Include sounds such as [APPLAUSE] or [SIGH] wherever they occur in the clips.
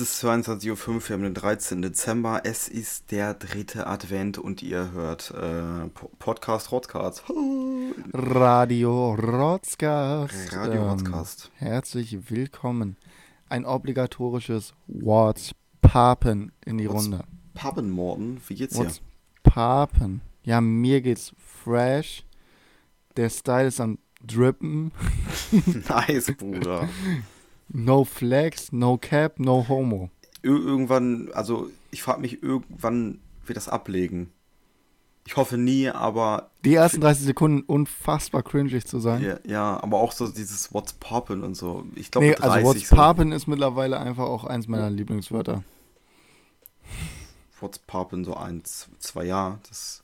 Es ist 22.05 Uhr, wir haben den 13. Dezember. Es ist der dritte Advent und ihr hört äh, Podcast Rotzcast. Radio Rotzcast. Radio Rotzcast. Ähm, herzlich willkommen. Ein obligatorisches What's Papen in die What's Runde. Papen, Morten, wie geht's dir? What's Papen? Ja, mir geht's fresh. Der Style ist am Drippen. [LAUGHS] nice, Bruder. [LAUGHS] No flex, no cap, no homo. Ir irgendwann, also ich frage mich, irgendwann wird das ablegen. Ich hoffe nie, aber. Die ersten 30 Sekunden unfassbar cringig zu sein. Ja, ja aber auch so dieses What's Poppin' und so. Ich glaube, nee, also What's so Poppin' ist mittlerweile einfach auch eins meiner Lieblingswörter. What's Poppin' so eins, zwei Jahre, das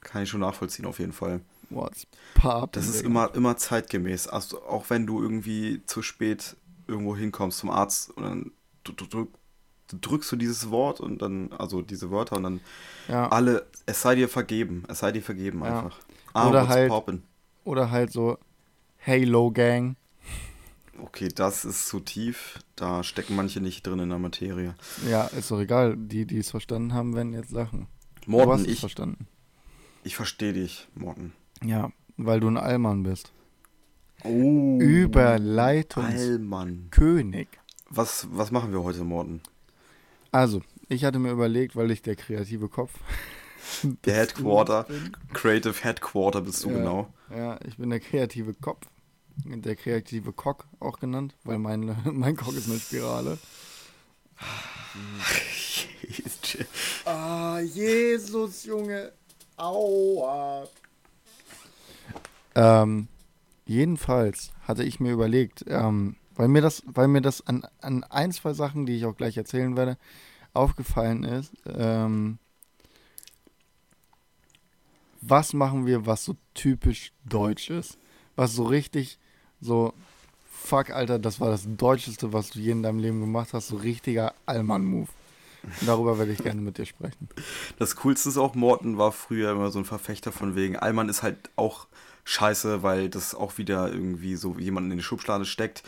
kann ich schon nachvollziehen auf jeden Fall. What's Poppin'? Das ist immer, immer zeitgemäß. Also auch wenn du irgendwie zu spät irgendwo hinkommst zum Arzt und dann du, drückst du dieses Wort und dann, also diese Wörter und dann ja. alle, es sei dir vergeben, es sei dir vergeben ja. einfach. Ah, oder halt, oder halt so, Halo Gang. Okay, das ist zu tief. Da stecken manche nicht drin in der Materie. Ja, ist doch egal. Die, die es verstanden haben, werden jetzt Sachen. Morten, du hast ich, verstanden. Ich verstehe dich, Morten. Ja, weil du ein Allmann bist. Oh, Überleitungskönig. Was, was machen wir heute, Morten? Also, ich hatte mir überlegt, weil ich der kreative Kopf. [LAUGHS] Der Headquarter, Creative Headquarter bist du ja, genau. Ja, ich bin der kreative Kopf. Der kreative Cock auch genannt, weil mein, [LAUGHS] mein Cock ist eine Spirale. [LAUGHS] ah, Jesus, Junge. Aua. Ähm, Jedenfalls hatte ich mir überlegt, ähm, weil mir das, weil mir das an, an ein, zwei Sachen, die ich auch gleich erzählen werde, aufgefallen ist, ähm, was machen wir, was so typisch deutsch ist? Was so richtig so, fuck, Alter, das war das Deutscheste, was du je in deinem Leben gemacht hast, so richtiger Allmann-Move. Darüber werde ich gerne mit dir sprechen. Das Coolste ist auch, Morten war früher immer so ein Verfechter von wegen, Allmann ist halt auch scheiße, weil das auch wieder irgendwie so jemanden in die Schublade steckt.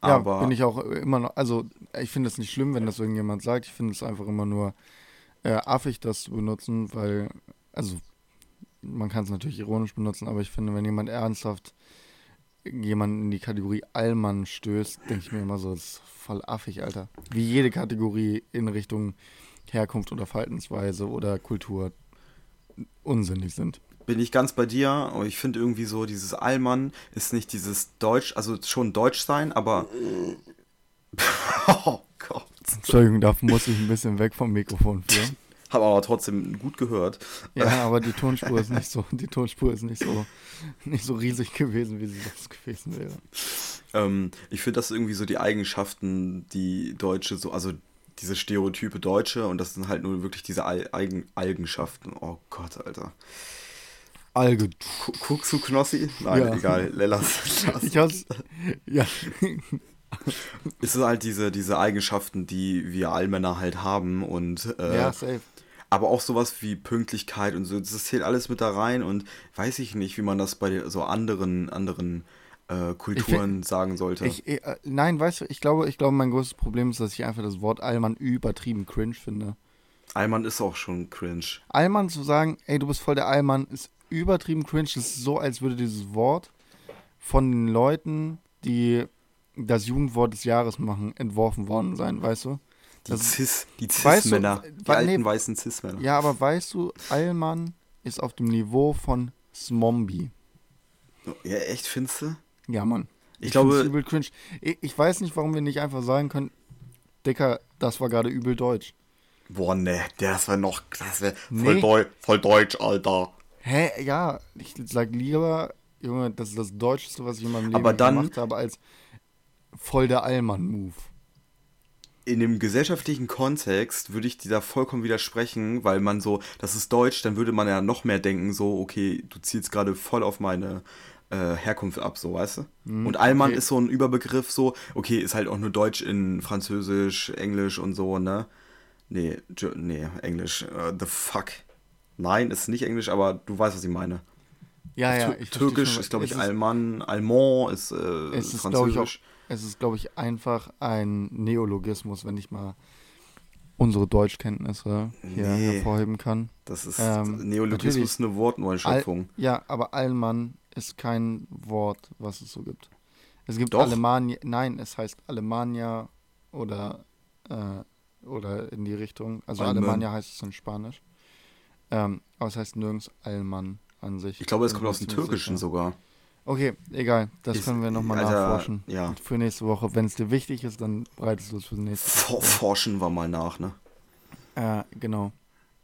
Aber ja, bin ich auch immer noch, also ich finde es nicht schlimm, wenn das irgendjemand sagt. Ich finde es einfach immer nur äh, affig, das zu benutzen, weil, also man kann es natürlich ironisch benutzen, aber ich finde, wenn jemand ernsthaft jemanden in die Kategorie Allmann stößt, denke ich mir immer so, das ist voll affig, Alter. Wie jede Kategorie in Richtung Herkunft oder Verhaltensweise oder Kultur unsinnig sind bin ich ganz bei dir. Aber ich finde irgendwie so, dieses Allmann ist nicht dieses Deutsch, also schon Deutsch sein, aber. [LAUGHS] oh Gott. Entschuldigung, da muss ich ein bisschen weg vom Mikrofon führen. [LAUGHS] Habe aber trotzdem gut gehört. Ja, [LAUGHS] aber die Tonspur ist nicht so, die Tonspur ist nicht so, nicht so riesig gewesen, wie sie sonst gewesen wäre. Ähm, ich finde das irgendwie so die Eigenschaften, die Deutsche so, also diese Stereotype Deutsche und das sind halt nur wirklich diese Al Eigen Eigenschaften. Oh Gott, Alter. Alge. Du Knossi? Nein, ja. egal. Lass, lass. [LAUGHS] Ich hab's. Ja. [LAUGHS] es ist halt diese, diese Eigenschaften, die wir Allmänner halt haben und. Äh, ja, safe. Aber auch sowas wie Pünktlichkeit und so, das zählt alles mit da rein und weiß ich nicht, wie man das bei so anderen, anderen äh, Kulturen find, sagen sollte. Ich, äh, nein, weißt du, ich glaube, ich glaube, mein größtes Problem ist, dass ich einfach das Wort Allmann übertrieben cringe finde. Allmann ist auch schon cringe. Allmann zu sagen, ey, du bist voll der Allmann, ist übertrieben cringe. Das ist so, als würde dieses Wort von den Leuten, die das Jugendwort des Jahres machen, entworfen worden sein, weißt du? Die Cis, die Cis-Männer, die alten nee, weißen Cis-Männer. Ja, aber weißt du, Allmann ist auf dem Niveau von Smombi. Ja, echt, findest du? Ja, Mann. Ich, ich glaube. Übel cringe. Ich, ich, weiß nicht, warum wir nicht einfach sagen können, Dicker, das war gerade übel deutsch. Boah, ne, das war noch, das wäre voll, nee. Deu voll deutsch, Alter. Hä, ja, ich sag lieber, Junge, das ist das Deutscheste, was ich in meinem Leben aber dann, gemacht habe, als voll der Allmann-Move. In dem gesellschaftlichen Kontext würde ich dir da vollkommen widersprechen, weil man so, das ist Deutsch, dann würde man ja noch mehr denken, so, okay, du zielst gerade voll auf meine äh, Herkunft ab, so, weißt du? Hm, und Allmann okay. ist so ein Überbegriff, so, okay, ist halt auch nur Deutsch in Französisch, Englisch und so, ne? Nee, nee, Englisch, uh, the fuck. Nein, ist nicht Englisch, aber du weißt, was ich meine. Ja, ja. Ich Türkisch ist, glaube ich, Alman. Alman ist, äh, es ist Französisch. Auch, es ist, glaube ich, einfach ein Neologismus, wenn ich mal unsere Deutschkenntnisse hier Nee. hervorheben kann. Das ist Ähm, Neologismus eine Wortneuschöpfung. Ja, aber Allmann ist kein Wort, was es so gibt. Es gibt Doch. Alemannia, nein, es heißt Alemannia oder, äh, oder in die Richtung. Also Alman. Alemannia heißt es in Spanisch. Ähm, aber es heißt nirgends Allmann an sich. Ich glaube, es kommt aus dem Türkischen sicher. sogar. Okay, egal. Das Ist- können wir nochmal nachforschen. Ja. Für nächste Woche. Wenn es dir wichtig ist, dann bereitest du es für nächste For forschen wir mal nach, ne? Äh, genau.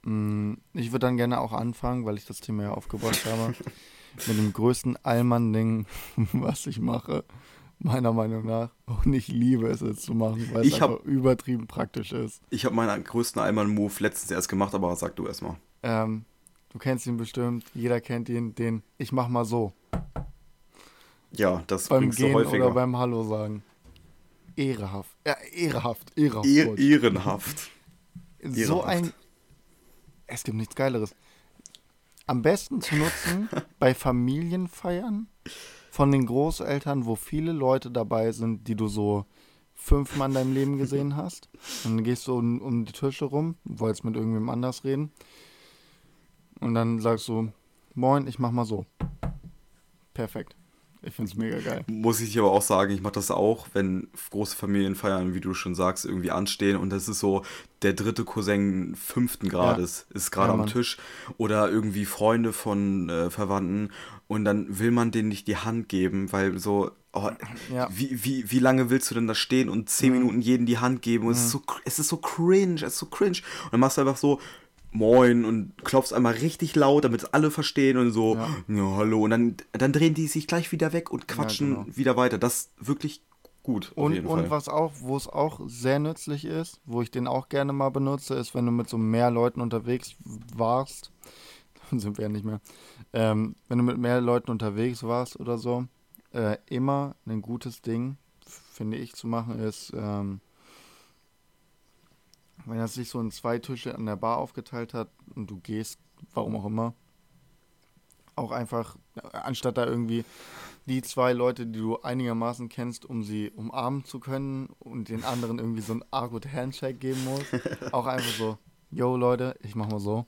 Mm, Ich würde dann gerne auch anfangen, weil ich das Thema ja aufgebracht habe, [LAUGHS] mit dem größten Allmann-Ding, [LAUGHS] was ich mache, meiner Meinung nach. Und ich liebe es jetzt zu machen, weil es Ich hab- einfach übertrieben praktisch ist. Ich habe meinen größten Allmann-Move letztens erst gemacht, aber sag du erst mal. Ähm, du kennst ihn bestimmt, jeder kennt ihn, den ich mach mal so. Ja, das Beim bringst Gehen du häufiger. oder beim Hallo sagen. Ehrehaft. Ja, ehrehaft. Ehrehaft. Eh- ehrenhaft. So Ehrenhaft. ein. Es gibt nichts Geileres. Am besten zu nutzen [LAUGHS] bei Familienfeiern von den Großeltern, wo viele Leute dabei sind, die du so fünfmal in deinem Leben gesehen [LAUGHS] hast. Und dann gehst du um, um die Tische rum, wolltest mit irgendwem anders reden. Und dann sagst du, moin, ich mach mal so. Perfekt. Ich find's mega geil. Muss ich dir aber auch sagen, ich mache das auch, wenn große Familienfeiern, wie du schon sagst, irgendwie anstehen und das ist so der dritte Cousin fünften Grades, ist gerade Ja, am. Tisch oder irgendwie Freunde von äh, Verwandten und dann will man denen nicht die Hand geben, weil so, oh, Ja. wie, wie, wie lange willst du denn da stehen und zehn Mhm. Minuten jeden die Hand geben und es, ist so, cr- es ist so cringe, es ist so cringe und dann machst du einfach so, Moin und klopfst einmal richtig laut, damit es alle verstehen und so, ja, Ja. hallo. Und dann, dann drehen die sich gleich wieder weg und quatschen genau. wieder weiter. Das ist wirklich gut. Und, und was auch, wo es auch sehr nützlich ist, wo ich den auch gerne mal benutze, ist, wenn du mit so mehr Leuten unterwegs warst, [LAUGHS] sind wir ja nicht mehr, ähm, wenn du mit mehr Leuten unterwegs warst oder so, äh, immer ein gutes Ding, finde ich, zu machen, ist, ähm, wenn das sich so in zwei Tische an der Bar aufgeteilt hat und du gehst, warum auch immer, auch einfach, anstatt da irgendwie die zwei Leute, die du einigermaßen kennst, um sie umarmen zu können und den anderen irgendwie so ein argut Handshake geben musst. [LAUGHS] auch einfach so, yo Leute, ich mach mal so.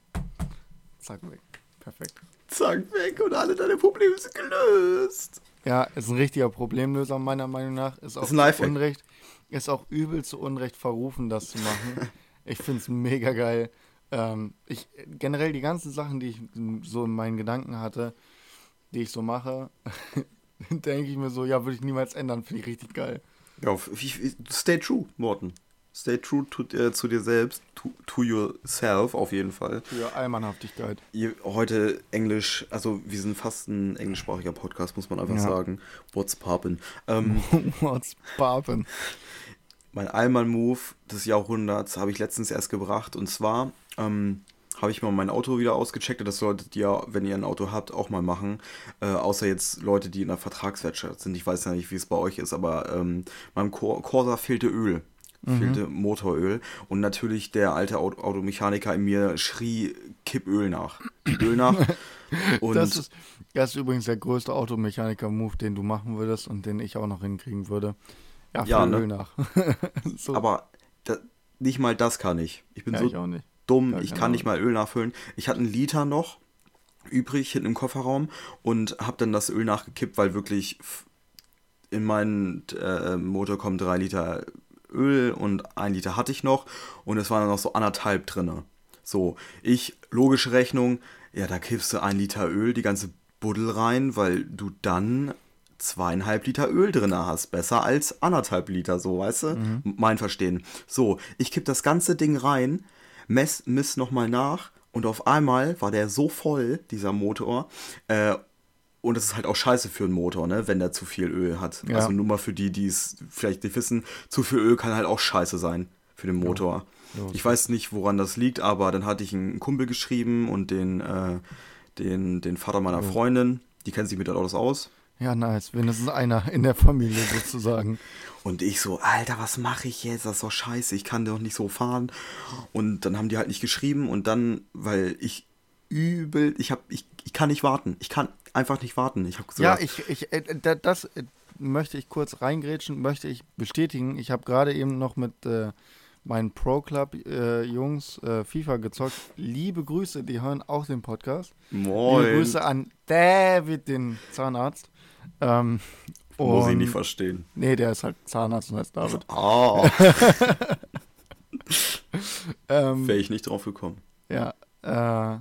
Zack, weg. Perfekt. Zack, weg und alle deine Probleme sind gelöst. Ja, ist ein richtiger Problemlöser meiner Meinung nach. Ist auch Ist ein Unrecht, ist auch übel zu Unrecht verrufen, das zu machen. [LAUGHS] ich find's mega geil. Ähm, ich, generell die ganzen Sachen, die ich so in meinen Gedanken hatte, die ich so mache, [LAUGHS] denke ich mir so, ja, würde ich niemals ändern, finde ich richtig geil. Ja, stay true, Morten. Stay true to, äh, zu dir selbst, to, to yourself auf jeden Fall. Für Allmannhaftigkeit. Ihr, heute Englisch, also wir sind fast ein englischsprachiger Podcast, muss man einfach Ja. sagen. What's poppin'? Ähm, [LAUGHS] What's poppin'? Mein Allmann-Move des Jahrhunderts habe ich letztens erst gebracht. Und zwar ähm, habe ich mal mein Auto wieder ausgecheckt. Das solltet ihr, wenn ihr ein Auto habt, auch mal machen. Äh, außer jetzt Leute, die in der Vertragswirtschaft sind. Ich weiß ja nicht, wie es bei euch ist, aber ähm, meinem Cor Corsa fehlte Öl. Fehlte Motoröl. Und natürlich der alte Auto Automechaniker in mir schrie, kipp Öl nach. Öl nach. [LAUGHS] Und Das ist, das ist übrigens der größte Automechaniker-Move, den du machen würdest und den ich auch noch hinkriegen würde. Ja, Ja, ne? Öl nach. [LAUGHS] so. aber da, nicht mal das kann ich. Ich bin ja, so ich dumm, Ja, ich kann nicht mal Öl nachfüllen. Ich hatte einen Liter noch übrig hinten im Kofferraum und habe dann das Öl nachgekippt, weil wirklich in meinen äh, Motor kommen drei Liter Öl und ein Liter hatte ich noch und es waren dann noch so anderthalb drinne. So, ich, logische Rechnung, ja, da kippst du ein Liter Öl, die ganze Buddel rein, weil du dann zweieinhalb Liter Öl drin hast. Besser als anderthalb Liter, so, weißt du? Mein Verstehen. So, ich kipp das ganze Ding rein, mess, miss nochmal nach und auf einmal war der so voll, dieser Motor, äh, und es ist halt auch scheiße für einen Motor, ne, wenn der zu viel Öl hat. Ja. Also nur mal für die, die es vielleicht nicht wissen, zu viel Öl kann halt auch scheiße sein für den Motor. Ja. Ich weiß nicht, woran das liegt, aber dann hatte ich einen Kumpel geschrieben und den, äh, den, den Vater meiner Freundin, die kennt sich mit Autos aus. Ja, nice. Wenigstens einer in der Familie sozusagen. Und ich so, Alter, was mache ich jetzt? Das ist doch scheiße, ich kann doch nicht so fahren. Und dann haben die halt nicht geschrieben und dann, weil ich übel, ich hab, ich, ich kann nicht warten. Ich kann einfach nicht warten. Ich gesagt, Ja, ich, ich, äh, da- das, äh, möchte ich kurz reingrätschen, möchte ich bestätigen. Ich habe gerade eben noch mit äh, meinen Pro Club äh, Jungs äh, FIFA gezockt. Liebe Grüße, die hören auch den Podcast. Moin. Liebe Grüße an David, den Zahnarzt. Ähm, Muss ich nicht verstehen. Nee, der ist halt Zahnarzt und heißt David. Ah, [LAUGHS] Ähm, wäre ich nicht drauf gekommen. Ja, äh,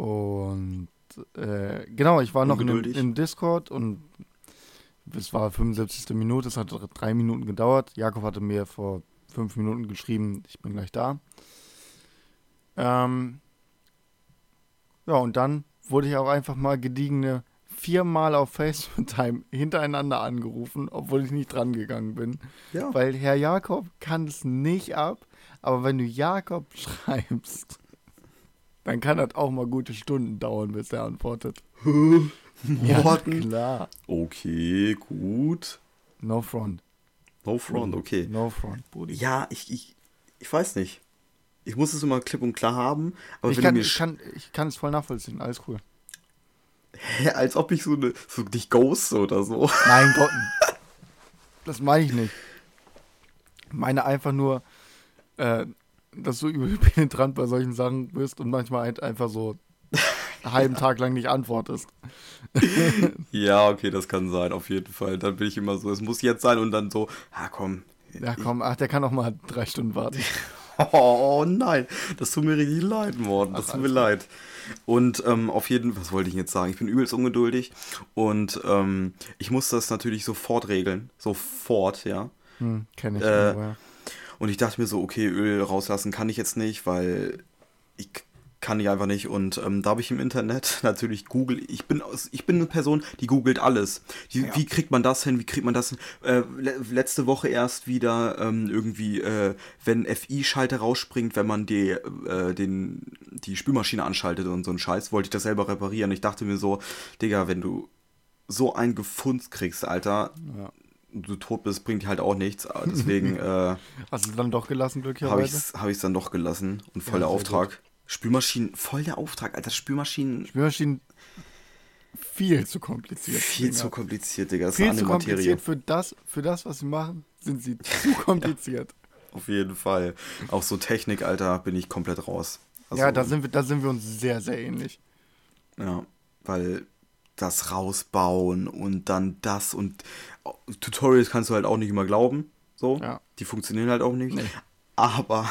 und äh, genau, ich war noch Ungeduldig. im Discord und es war 75. Minute, es hat drei Minuten gedauert. Jakob hatte mir vor fünf Minuten geschrieben, ich bin gleich da. Ähm, ja, und dann wurde ich auch einfach mal gediegene viermal auf FaceTime [LAUGHS] hintereinander angerufen, obwohl ich nicht dran gegangen bin. Ja. Weil Herr Jakob kann es nicht ab, aber wenn du Jakob [LAUGHS] schreibst, dann kann das auch mal gute Stunden dauern, bis er antwortet. Morten. [LAUGHS] klar. Okay, gut. No front. No front, okay. No front, Brudi. Ja, ich, ich, ich weiß nicht. Ich muss es immer klipp und klar haben, aber ich, wenn kann, mir ich, kann, ich kann es voll nachvollziehen, alles cool. Hä, [LAUGHS] als ob ich so eine so dich ghost oder so. [LAUGHS] Mein Gott. Das meine ich nicht. Ich meine einfach nur, äh, dass du [LAUGHS] übel penetrant bei solchen Sachen bist und manchmal halt einfach so einen halben Tag lang nicht antwortest. Ja, okay, das kann sein, auf jeden Fall. Dann bin ich immer so, es muss jetzt sein und dann so, ah komm. Ja, komm, ach, der kann auch mal drei Stunden warten. Oh nein, das tut mir richtig leid, Morten. Das Ach, tut mir leid. Und ähm, auf jeden was wollte ich jetzt sagen? Ich bin übelst ungeduldig und ähm, ich muss das natürlich sofort regeln. Sofort, ja. Hm, kenn ich. Äh, aber ja. Und ich dachte mir so, okay, Öl rauslassen kann ich jetzt nicht, weil ich kann ich einfach nicht. Und ähm, da habe ich im Internet [LAUGHS] natürlich Google. Ich bin, aus- ich bin eine Person, die googelt alles. Die, Ja. Wie kriegt man das hin? Wie kriegt man das hin? Äh, le letzte Woche erst wieder ähm, irgendwie, äh, wenn FI-Schalter rausspringt, wenn man die, äh, den, die Spülmaschine anschaltet und so ein Scheiß, wollte ich das selber reparieren. Ich dachte mir so, Digga, wenn du so einen Gefund kriegst, Alter, Ja. du tot bist, bringt halt auch nichts. Deswegen, [LAUGHS] äh, Hast du es dann doch gelassen, habe glücklicherweise? ich es hab ich's dann doch gelassen und voll Ja, Auftrag. Spülmaschinen, voll der Auftrag, Alter. Spülmaschinen, Spülmaschinen viel zu kompliziert. viel Digga. zu kompliziert, Digga. Das ist Viel eine zu Materie. kompliziert für das, für das, was sie machen, sind sie [LAUGHS] zu kompliziert. Auf jeden Fall. Auch so Technik, Alter, bin ich komplett raus. Also, ja, da sind, wir, da sind wir uns sehr, sehr ähnlich. Ja, weil das rausbauen und dann das und Tutorials kannst du halt auch nicht immer glauben. So, Ja. die funktionieren halt auch nicht. Nee. Aber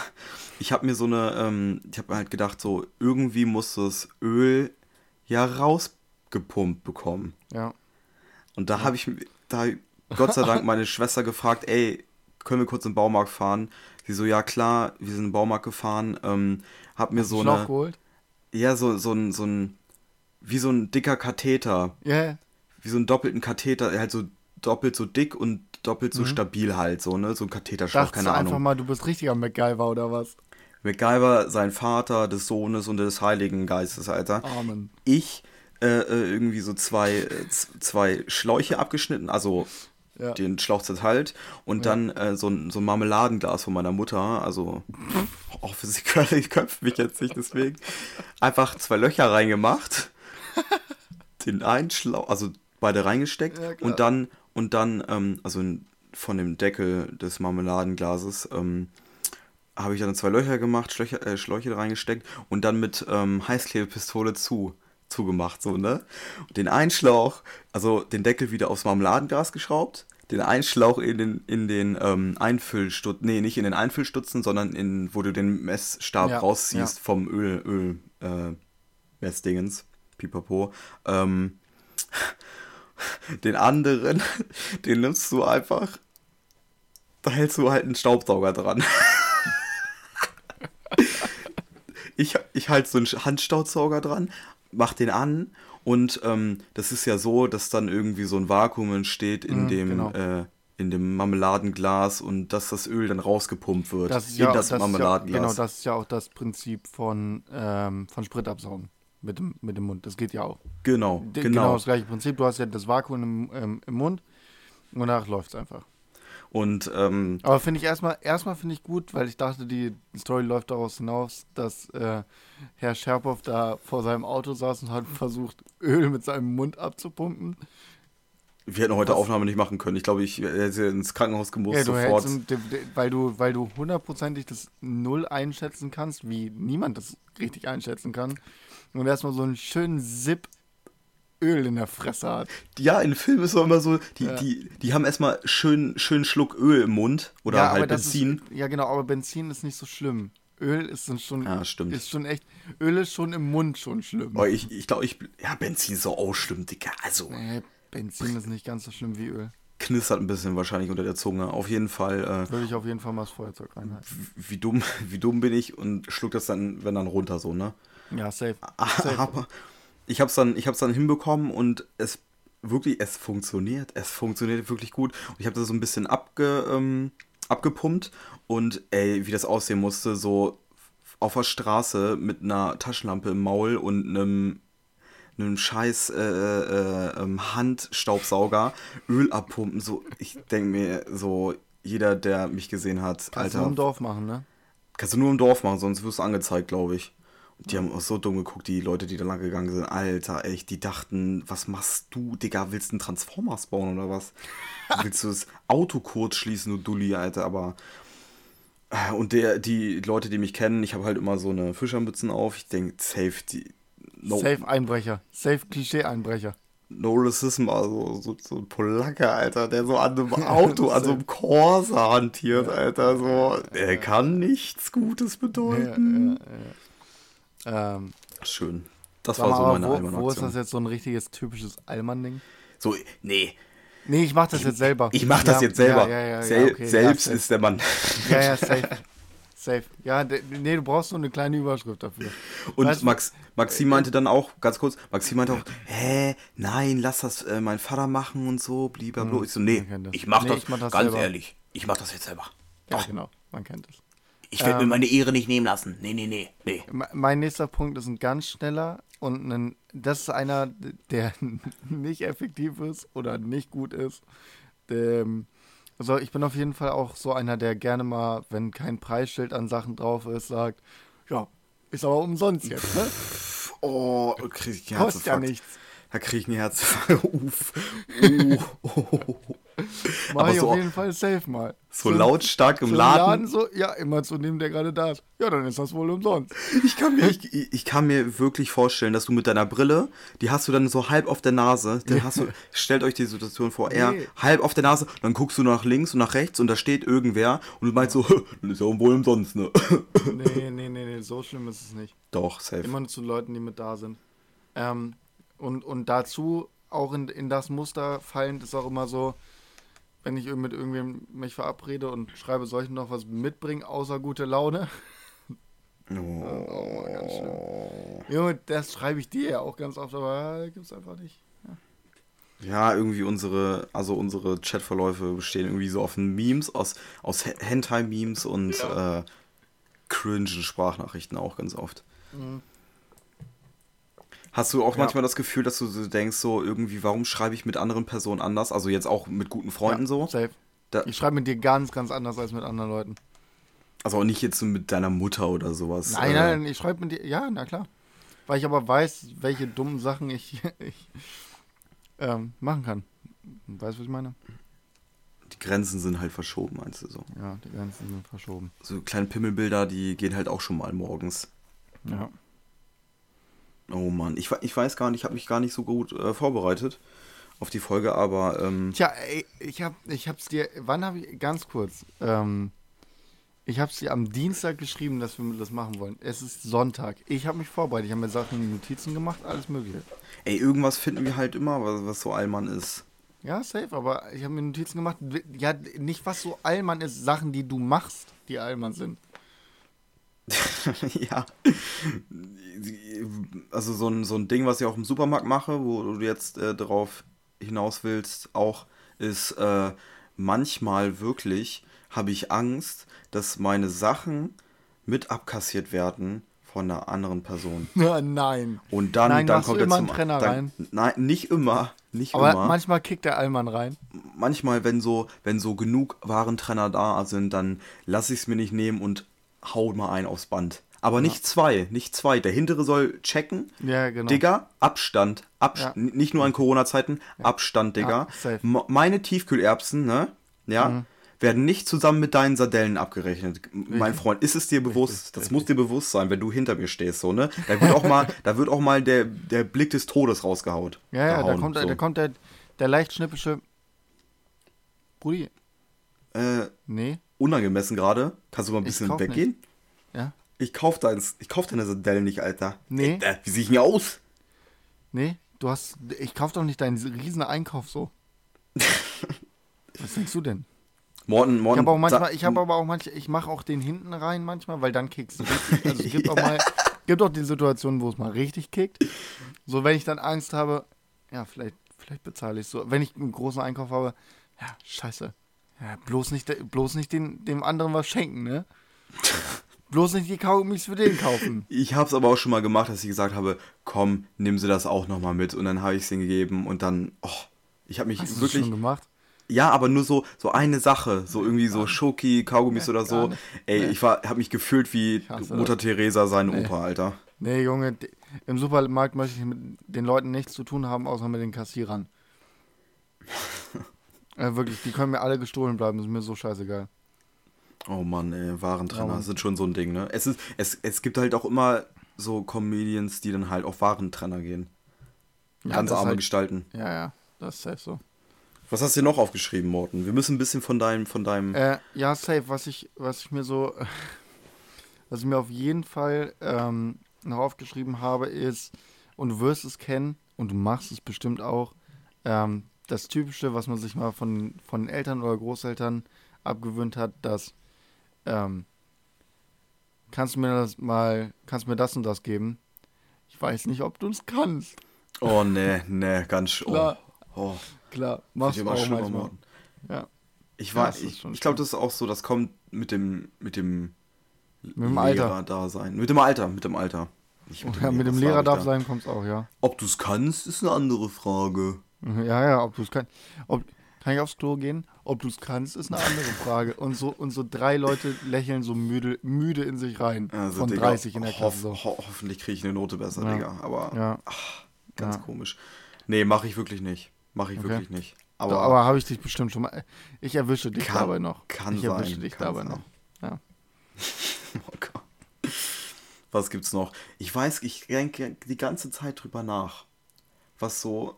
ich habe mir so eine, ähm, ich habe mir halt gedacht, so irgendwie muss das Öl ja rausgepumpt bekommen. Ja. Und da habe ich da Gott sei Dank meine [LAUGHS] Schwester gefragt, ey, können wir kurz im Baumarkt fahren? Sie so, ja klar, wir sind im Baumarkt gefahren, ähm, hab mir so Schlauch eine, geholt? ja, so, so ein, so ein, wie so ein dicker Katheter, Ja, ja. wie so einen doppelten Katheter, halt so doppelt so dick und doppelt so stabil halt, so, ne, so ein Katheterschlauch, Mhm. Keine du einfach Ahnung. mal, du bist richtiger MacGyver oder was? MacGyver, sein Vater, des Sohnes und des Heiligen Geistes, Alter. Amen. Ich, äh, äh, irgendwie so zwei, äh, zwei Schläuche abgeschnitten, also Ja. den Schlauch zerteilt und Ja. dann äh, so, ein, so ein Marmeladenglas von meiner Mutter, also [LAUGHS] auch für sie ich köpfe mich jetzt nicht deswegen, einfach zwei Löcher reingemacht, [LAUGHS] den einen Schlauch, also beide reingesteckt Ja, und dann und dann ähm, also von dem Deckel des Marmeladenglases ähm, habe ich dann zwei Löcher gemacht, Schläuche, äh, Schläuche reingesteckt und dann mit ähm, Heißklebepistole zu zugemacht, so, ne? Und den einen Schlauch, also den Deckel wieder aufs Marmeladenglas geschraubt, den einen Schlauch in den, in den ähm, Einfüllstutzen, nee, nicht in den Einfüllstutzen, sondern in, wo du den Messstab Ja, rausziehst ja. vom Öl, Öl, äh, Messdingens, pipapo, ähm, [LAUGHS] den anderen, den nimmst du einfach, da hältst du halt einen Staubsauger dran. [LAUGHS] ich, ich halte so einen Handstaubsauger dran, mach den an und ähm, das ist ja so, dass dann irgendwie so ein Vakuum entsteht in Mhm, dem genau. äh, in dem Marmeladenglas und dass das Öl dann rausgepumpt wird Das in ja, das, das ist ja, Marmeladenglas. genau, das ist ja auch das Prinzip von, ähm, von Spritabsaugen mit dem, mit dem Mund. Das geht ja auch. genau, D- genau. das gleiche Prinzip. Du hast ja das Vakuum im, ähm, im Mund und danach läuft es einfach. Und ähm, Aber finde ich erstmal, erstmal finde ich gut, weil ich dachte, die Story läuft daraus hinaus, dass äh, Herr Scherpow da vor seinem Auto saß und hat versucht, Öl mit seinem Mund abzupumpen. Wir hätten heute Was? Aufnahme nicht machen können. Ich glaube, ich hätte ins Krankenhaus gemusst ja, sofort. weil du, weil du hundertprozentig das Null einschätzen kannst, wie niemand das richtig einschätzen kann. Und erstmal so einen schönen Sip Öl in der Fresse hat. Ja, in Filmen ist es immer so, die, ja. die, die haben erstmal schön, schön Schluck Öl im Mund oder ja, halt Benzin. Ist, ja, genau, aber Benzin ist nicht so schlimm. Öl ist schon, ja, stimmt. ist schon echt, Öl ist schon im Mund schon schlimm. Aber ich, ich glaube, ich, ja, Benzin ist so auch schlimm, Dicker. Also. Nee, Benzin ist nicht ganz so schlimm wie Öl. Knistert ein bisschen wahrscheinlich unter der Zunge. Auf jeden Fall. Äh, Würde ich auf jeden Fall mal das Feuerzeug reinhalten. Wie, wie, dumm, [LAUGHS] wie dumm bin ich und schluck das dann, wenn dann runter so, ne? Ja, safe. safe. Aber ich hab's dann, dann hinbekommen und es wirklich, es funktioniert. Es funktioniert wirklich gut. Und ich habe das so ein bisschen abge, ähm, abgepumpt und ey, wie das aussehen musste, so auf der Straße mit einer Taschenlampe im Maul und einem einem scheiß äh, äh, ähm, Handstaubsauger Öl abpumpen. So, ich denke mir so, jeder, der mich gesehen hat, Kannst Alter. du nur im Dorf machen, ne? Kannst du nur im Dorf machen, sonst wirst du angezeigt, glaube ich. Die ja. haben auch so dumm geguckt, die Leute, die da lang gegangen sind. Alter, echt, die dachten, was machst du, Digga? Willst du einen Transformers bauen oder was? [LAUGHS] willst du das Auto kurz schließen, du Dulli, Alter? Aber. Äh, und der, die Leute, die mich kennen, ich habe halt immer so eine Fischermützen auf. Ich denke, safe, die, No, Safe Einbrecher. Safe Klischee-Einbrecher. No Racism, also so, so ein Polacke, Alter, der so an einem [LAUGHS] Auto, an so einem Corsa hantiert, ja. Alter, so. Der kann nichts Gutes bedeuten. Ja, ja, ähm, Schön. Das war so meine Allmann-Aktion. Wo ist das jetzt so ein richtiges, typisches Allmann-Ding? So, nee. Nee, ich mach das jetzt selber. Ich mach das jetzt selber. Sel okay, selbst ist der Mann. Ja, ja, safe. Safe. Ja, nee, du brauchst nur eine kleine Überschrift dafür. Und weißt, Max, Maxim meinte dann auch, ganz kurz, Maxim meinte auch, hä, nein, lass das äh, mein Vater machen und so, blablabla. Hm, ich so, nee, ich mach, nee, das, ich mach das, ganz selber. ehrlich, ich mach das jetzt selber. Ja, Ach. genau, man kennt es. Ich werde ähm, mir meine Ehre nicht nehmen lassen. Nee, nee, nee, nee. Mein nächster Punkt ist ein ganz schneller und ein, das ist einer, der [LAUGHS] nicht effektiv ist oder nicht gut ist. Der, also ich bin auf jeden Fall auch so einer, der gerne mal, wenn kein Preisschild an Sachen drauf ist, sagt, ja, ist aber umsonst jetzt, ne? [LAUGHS] Oh, krieg ich einen Kostet ja nichts. Da krieg ich ein Herz. [LAUGHS] Uff. Uh. Oh. Mach Aber ich so, auf jeden Fall safe mal. So, so lautstark im so Laden. Laden. so, ja, immer zu dem, der gerade da ist. Ja, dann ist das wohl umsonst. Ich kann, mir, ich, ich kann mir wirklich vorstellen, dass du mit deiner Brille, die hast du dann so halb auf der Nase, dann hast du, stellt euch die Situation vor, er nee. halb auf der Nase, dann guckst du nach links und nach rechts und da steht irgendwer und du meinst so, [LAUGHS] das ist ja wohl umsonst, ne? nee, nee, nee, nee, so schlimm ist es nicht. Doch, safe. Immer nur zu Leuten, die mit da sind. Ähm, und, und dazu auch in, in das Muster fallend ist auch immer so, wenn ich mit irgendwem mich verabrede und schreibe, soll ich noch was mitbringen, außer gute Laune? [LAUGHS] Oh, oh ganz schlimm. Junge, das schreibe ich dir ja auch ganz oft, aber gibt es einfach nicht. Ja. irgendwie unsere, also unsere Chatverläufe bestehen irgendwie so auf Memes, aus, aus Hentai-Memes und ja. äh, cringen Sprachnachrichten auch ganz oft. Mhm. Hast du auch ja. manchmal das Gefühl, dass du so denkst, so irgendwie, warum schreibe ich mit anderen Personen anders? Also jetzt auch mit guten Freunden ja, so? Safe. Da ich schreibe mit dir ganz, ganz anders als mit anderen Leuten. Also auch nicht jetzt so mit deiner Mutter oder sowas. Nein, äh, nein, ich schreibe mit dir, ja, na klar. Weil ich aber weiß, welche dummen Sachen ich, [LAUGHS] ich ähm, machen kann. Weißt du, was ich meine? Die Grenzen sind halt verschoben, meinst du so? Ja, die Grenzen sind verschoben. So kleine Pimmelbilder, die gehen halt auch schon mal morgens. Ja. Mann, ich, ich weiß gar nicht, ich habe mich gar nicht so gut äh, vorbereitet auf die Folge, aber. Ähm Tja, ey, ich habe ich hab's dir, wann habe ich, ganz kurz, ähm, ich habe es dir am Dienstag geschrieben, dass wir das machen wollen. Es ist Sonntag. Ich habe mich vorbereitet, ich habe mir Sachen, Notizen gemacht, alles mögliche. Ey, irgendwas finden wir halt immer, was, was so Allmann ist. Ja, safe, aber ich habe mir Notizen gemacht. Ja, nicht was so Allmann ist, Sachen, die du machst, die Allmann sind. [LAUGHS] ja. Also so ein, so ein Ding, was ich auch im Supermarkt mache, wo du jetzt äh, darauf hinaus willst, auch ist äh, manchmal wirklich habe ich Angst, dass meine Sachen mit abkassiert werden von einer anderen Person. [LAUGHS] Nein. Und dann, nein, dann kommt er zum Trenner dann, rein. Nein, nicht immer, nicht Aber immer. manchmal kickt der Allmann rein. Manchmal, wenn so, wenn so genug Warentrenner da sind, dann lasse ich es mir nicht nehmen und hau mal ein aufs Band. Aber nicht zwei, nicht zwei. Der hintere soll checken. Ja, genau. Digga, Abstand. Abst Ja. Nicht nur an Corona-Zeiten, Abstand, Digga. Ja, safe. M- Meine Tiefkühlerbsen, ne? Ja, Mhm. werden nicht zusammen mit deinen Sardellen abgerechnet. Mein Freund, ist es dir bewusst? das muss dir bewusst sein, wenn du hinter mir stehst, so, ne? Da wird auch mal, da wird auch mal der, der Blick des Todes rausgehaut. Ja, ja, da gehauen, kommt, so. da kommt der, der leicht schnippische. Brudi, Äh, nee, unangemessen gerade. Kannst du mal ein Ich bisschen weggehen? ja, Ich kauf deins, ich kauf deine Sardellen nicht, Alter. Nee. Alter, wie sehe ich denn aus? nee, du hast, ich kauf doch nicht deinen riesen Einkauf so. [LAUGHS] Was denkst du denn? Morten, Ich Morten. habe auch manchmal, ich habe aber auch manche, ich mache auch den hinten rein manchmal, weil dann kickst du richtig. Also es [LAUGHS] gibt auch mal, gibt auch die Situationen, wo es mal richtig kickt. So, wenn ich dann Angst habe, ja, vielleicht, vielleicht bezahle ich so. Wenn ich einen großen Einkauf habe, ja, scheiße. Ja, bloß nicht, bloß nicht den, dem anderen was schenken, ne? [LAUGHS] bloß nicht die Kaugummis für den kaufen. Ich habe es aber auch schon mal gemacht, dass ich gesagt habe, komm, nimm sie das auch nochmal mit. Und dann habe ich es ihnen gegeben und dann, oh, ich habe mich Hast wirklich, schon gemacht? ja, aber nur so, so eine Sache, so irgendwie so Schoki, Kaugummis Ja, oder so. Ey, ich war, habe mich gefühlt wie Mutter das. Teresa, seine Opa, Alter. Nee, Junge, im Supermarkt möchte ich mit den Leuten nichts zu tun haben, außer mit den Kassierern. [LAUGHS] äh, wirklich, die können mir alle gestohlen bleiben, ist mir so scheißegal. Oh Mann, ey, Warentrenner Ja, sind schon so ein Ding, ne? Es, ist, es, es gibt halt auch immer so Comedians, die dann halt auf Warentrenner gehen. Ja, Ganz das arme halt- Gestalten. Ja, ja, das ist safe so. Was hast du dir noch aufgeschrieben, Morten? Wir müssen ein bisschen von deinem, von deinem. Äh, ja, safe, was ich, was ich mir so, [LAUGHS] was ich mir auf jeden Fall ähm, noch aufgeschrieben habe, ist, und du wirst es kennen, und du machst es bestimmt auch, ähm, das Typische, was man sich mal von, von Eltern oder Großeltern abgewöhnt hat, dass ähm, kannst du mir das mal, kannst du mir das und das geben? Ich weiß nicht, ob du es kannst. Oh, nee, nee, ganz sch- oh, Klar. oh. Klar, machst du auch manchmal. Ja. Ich, Ja, war, das ist ich, schon ich glaube, das ist auch so, das kommt mit dem, mit dem, Mit dem Alter. Lehrer-Dasein. Mit dem Alter, mit dem Alter. Nicht Ja, mit dem was Lehrer war ich darf da? sein, kommt's auch, ja. Ob du es kannst, ist eine andere Frage. Ja, ja, ob du es kannst. Ob, kann ich aufs Klo gehen? Ob du es kannst, ist eine andere Frage. Und so, und so drei Leute lächeln so müde, müde in sich rein. Also, von Digga, 30 in der Klasse. hoff, ho hoffentlich kriege ich eine Note besser, Ja. Digga. Aber Ja. ganz Ja. komisch. Nee, mache ich wirklich nicht. Mache ich Okay. wirklich nicht. Aber, Aber, aber habe ich dich bestimmt schon mal. Ich erwische dich Kann- dabei noch. kann ich erwische sein, dich kann dabei sein. noch. Ja. [LAUGHS] oh Gott. Was gibt's noch? Ich weiß, ich denke die ganze Zeit drüber nach, was so